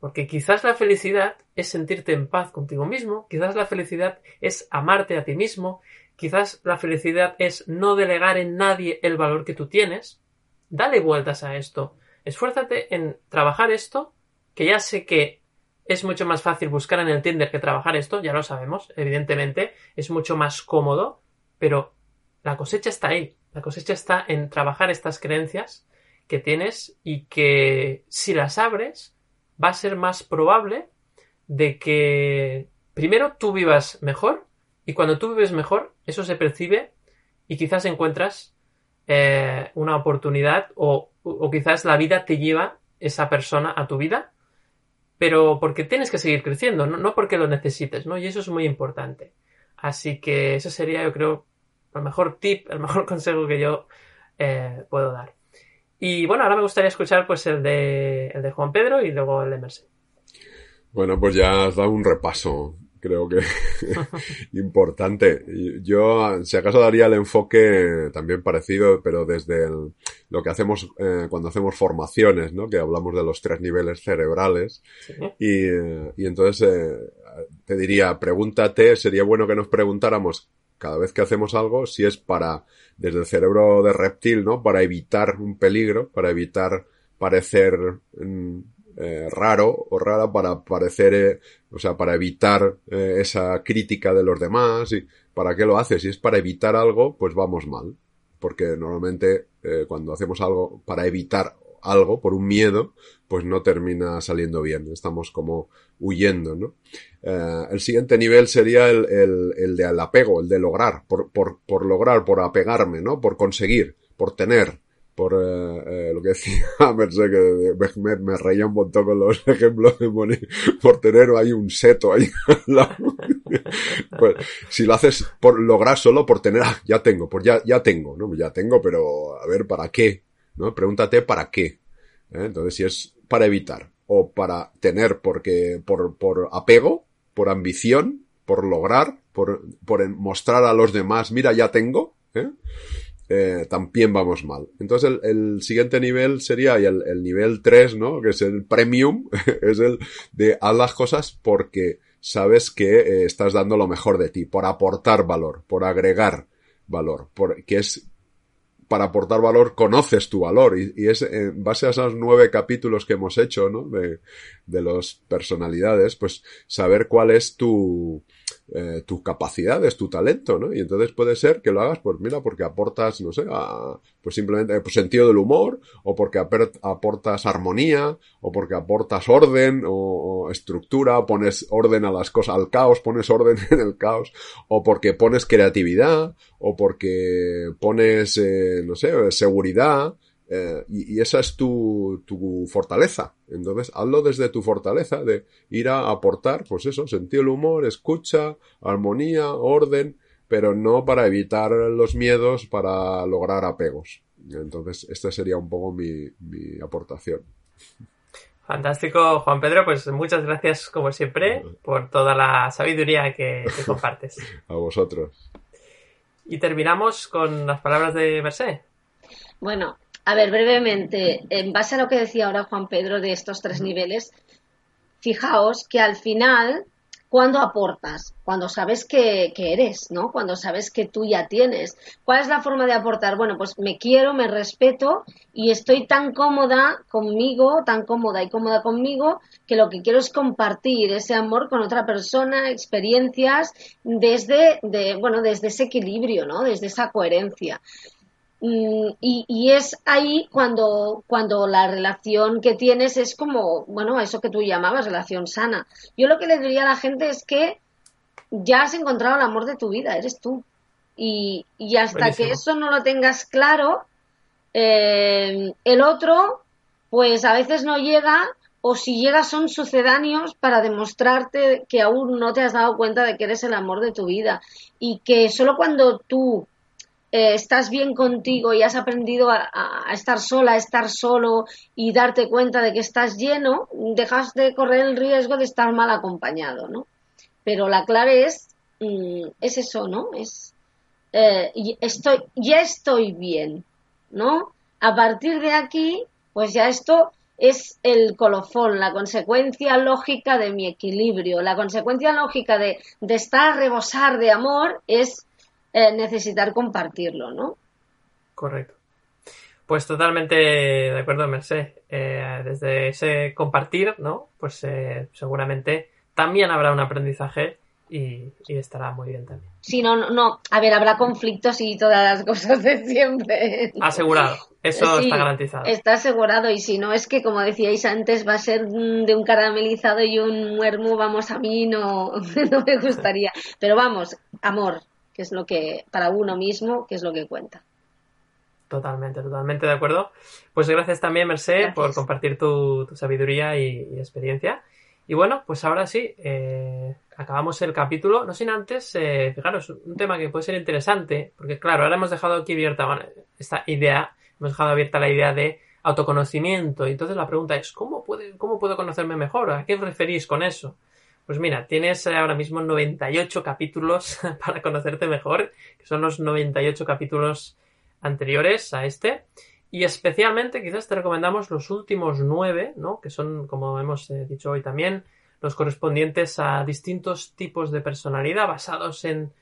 Porque quizás la felicidad es sentirte en paz contigo mismo, quizás la felicidad es amarte a ti mismo, quizás la felicidad es no delegar en nadie el valor que tú tienes. Dale vueltas a esto esfuérzate en trabajar esto, que ya sé que es mucho más fácil buscar en el Tinder que trabajar esto, ya lo sabemos, evidentemente, es mucho más cómodo, pero la cosecha está ahí, la cosecha está en trabajar estas creencias que tienes y que si las abres va a ser más probable de que primero tú vivas mejor y cuando tú vives mejor eso se percibe y quizás encuentras eh, una oportunidad o, quizás la vida te lleva esa persona a tu vida, pero porque tienes que seguir creciendo, no, porque lo necesites, ¿no? Y eso es muy importante. Así que ese sería, yo creo, el mejor tip, el mejor consejo que yo eh, puedo dar. Y bueno, ahora me gustaría escuchar pues el de, el de Juan Pedro y luego el de Mercedes. Bueno, pues ya has dado un repaso, creo que importante. Yo, si acaso, daría el enfoque también parecido, pero desde lo que hacemos eh, cuando hacemos formaciones, ¿no? Que hablamos de los tres niveles cerebrales. Y, y, entonces eh, te diría, pregúntate, sería bueno que nos preguntáramos cada vez que hacemos algo si es para, desde el cerebro de reptil, ¿no? Para evitar un peligro, para evitar parecer mm, eh, raro o rara para parecer, eh, o sea, para evitar eh, esa crítica de los demás y para qué lo haces. Si es para evitar algo, pues vamos mal. Porque normalmente cuando hacemos algo para evitar algo por un miedo, pues no termina saliendo bien. Estamos como huyendo, ¿no? el siguiente nivel sería el, el, el del apego, el de lograr, por, por, por lograr, por apegarme, ¿no? Por conseguir, por tener por eh, eh, lo que decía que me, me, reía un montón con los ejemplos de poner, por tener ahí un seto ahí pues, si lo haces por lograr solo por tener, ah, ya tengo, pues ya, ya tengo, ¿no? Ya tengo, pero a ver, ¿para qué? ¿No? Pregúntate para qué. ¿Eh? Entonces, si es para evitar o para tener porque, por, por apego, por ambición, por lograr, por, por mostrar a los demás, mira, ya tengo, ¿eh? Eh, también vamos mal. Entonces el, el siguiente nivel sería el, el, nivel 3, ¿no? Que es el premium, es el de haz las cosas porque sabes que eh, estás dando lo mejor de ti, por aportar valor, por agregar valor, por, que es para aportar valor conoces tu valor y, y, es en base a esos nueve capítulos que hemos hecho, ¿no? De, de las personalidades, pues saber cuál es tu, eh, tus capacidades, tu talento, ¿no? Y entonces puede ser que lo hagas, pues mira, porque aportas, no sé, a, pues simplemente pues, sentido del humor, o porque aportas armonía, o porque aportas orden, o, o, estructura, pones orden a las cosas, al caos, pones orden en el caos, o porque pones creatividad, o porque pones, eh, no sé, seguridad, eh, y, y, esa es tu, tu, fortaleza. Entonces, hazlo desde tu fortaleza de ir a aportar, pues eso, sentido del humor, escucha, armonía, orden, pero no para evitar los miedos, para lograr apegos. Entonces, esta sería un poco mi, mi aportación. Fantástico, Juan Pedro. Pues muchas gracias, como siempre, por toda la sabiduría que, que compartes. a vosotros. Y terminamos con las palabras de Mercé. Bueno, a ver, brevemente, en base a lo que decía ahora Juan Pedro de estos tres niveles, fijaos que al final, cuando aportas, cuando sabes que, que, eres, ¿no? Cuando sabes que tú ya tienes. ¿Cuál es la forma de aportar? Bueno, pues me quiero, me respeto y estoy tan cómoda conmigo, tan cómoda y cómoda conmigo, que lo que quiero es compartir ese amor con otra persona, experiencias, desde, de, bueno, desde ese equilibrio, ¿no? Desde esa coherencia. Mm, y, y, es ahí cuando, cuando la relación que tienes es como, bueno, eso que tú llamabas relación sana. Yo lo que le diría a la gente es que ya has encontrado el amor de tu vida, eres tú. Y, y hasta Buenísimo. que eso no lo tengas claro, eh, el otro, pues a veces no llega, o si llega son sucedáneos para demostrarte que aún no te has dado cuenta de que eres el amor de tu vida. Y que solo cuando tú eh, estás bien contigo y has aprendido a, estar sola, a estar solo y darte cuenta de que estás lleno, dejas de correr el riesgo de estar mal acompañado, ¿no? Pero la clave es, mm, es eso, ¿no? Es, eh, estoy, ya estoy bien, ¿no? A partir de aquí, pues ya esto es el colofón, la consecuencia lógica de mi equilibrio, la consecuencia lógica de, de estar a rebosar de amor es eh, necesitar compartirlo, ¿no? Correcto. Pues totalmente de acuerdo, Merced. Eh, desde ese compartir, ¿no? Pues eh, seguramente también habrá un aprendizaje y, y, estará muy bien también. Sí, no, no, no, a ver, habrá conflictos y todas las cosas de siempre. Asegurado, eso sí, está garantizado. Está asegurado y si no es que, como decíais antes, va a ser de un caramelizado y un muermo, vamos, a mí no, no me gustaría. Pero vamos, amor, que es lo que, para uno mismo, que es lo que cuenta. Totalmente, totalmente de acuerdo. Pues gracias también, Merced, gracias. por compartir tu, tu sabiduría y, y, experiencia. Y bueno, pues ahora sí, eh, acabamos el capítulo, no sin antes, eh, fijaros, un tema que puede ser interesante, porque claro, ahora hemos dejado aquí abierta bueno, esta idea, hemos dejado abierta la idea de autoconocimiento, y entonces la pregunta es, ¿cómo puede, ¿cómo puedo conocerme mejor? ¿A qué os referís con eso? Pues mira, tienes ahora mismo 98 capítulos para conocerte mejor, que son los 98 capítulos anteriores a este. Y especialmente quizás te recomendamos los últimos nueve, ¿no? Que son, como hemos eh, dicho hoy también, los correspondientes a distintos tipos de personalidad basados en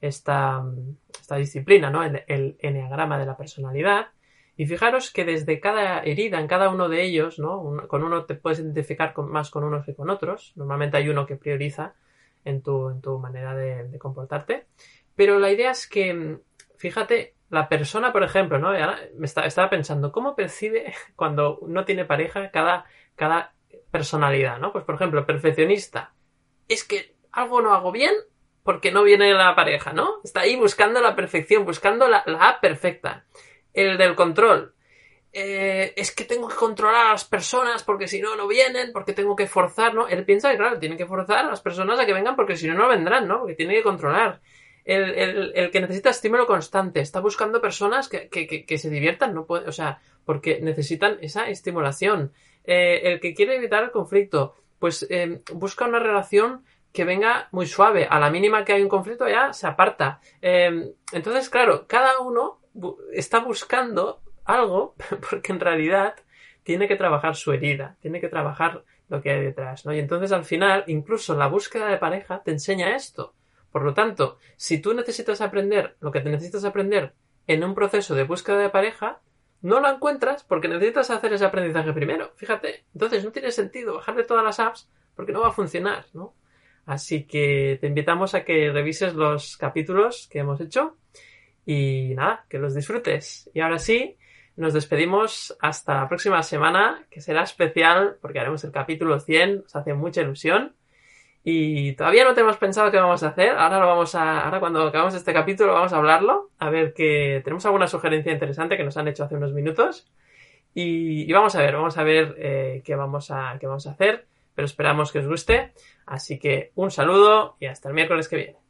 esta, esta disciplina, ¿no? En el enneagrama de la personalidad. Y fijaros que desde cada herida, en cada uno de ellos, ¿no? con uno te puedes identificar más con unos que con otros. Normalmente hay uno que prioriza en tu, en tu manera de, comportarte. Pero la idea es que, fíjate, la persona, por ejemplo, ¿no? me estaba pensando, ¿cómo percibe cuando no tiene pareja cada, cada personalidad, ¿no? Pues, por ejemplo, perfeccionista. Es que algo no hago bien porque no viene la pareja, ¿no? Está ahí buscando la perfección, buscando la, la A perfecta el del control. Eh, es que tengo que controlar a las personas porque si no, no vienen, porque tengo que forzar, ¿no? Él piensa que, claro, tiene que forzar a las personas a que vengan porque si no, no vendrán, ¿no? Porque tiene que controlar. El, que necesita estímulo constante, está buscando personas que, se diviertan, no puede, o sea, porque necesitan esa estimulación. Eh, el que quiere evitar el conflicto, pues eh, busca una relación que venga muy suave. A la mínima que hay un conflicto ya se aparta. entonces, claro, cada uno está buscando algo porque en realidad tiene que trabajar su herida, tiene que trabajar lo que hay detrás, ¿no? Y entonces al final, incluso la búsqueda de pareja te enseña esto. Por lo tanto, si tú necesitas aprender lo que te necesitas aprender en un proceso de búsqueda de pareja, no lo encuentras porque necesitas hacer ese aprendizaje primero. Fíjate, entonces no tiene sentido bajarle todas las apps porque no va a funcionar, ¿no? Así que te invitamos a que revises los capítulos que hemos hecho y nada, que los disfrutes. Y ahora sí, nos despedimos hasta la próxima semana, que será especial porque haremos el capítulo 100, nos hace mucha ilusión. Y todavía no tenemos pensado qué vamos a hacer. Ahora lo vamos a, ahora cuando acabamos este capítulo vamos a hablarlo. A ver que tenemos alguna sugerencia interesante que nos han hecho hace unos minutos. Y, vamos a ver, vamos a ver eh, qué, vamos a, qué vamos a hacer. Pero esperamos que os guste. Así que un saludo y hasta el miércoles que viene.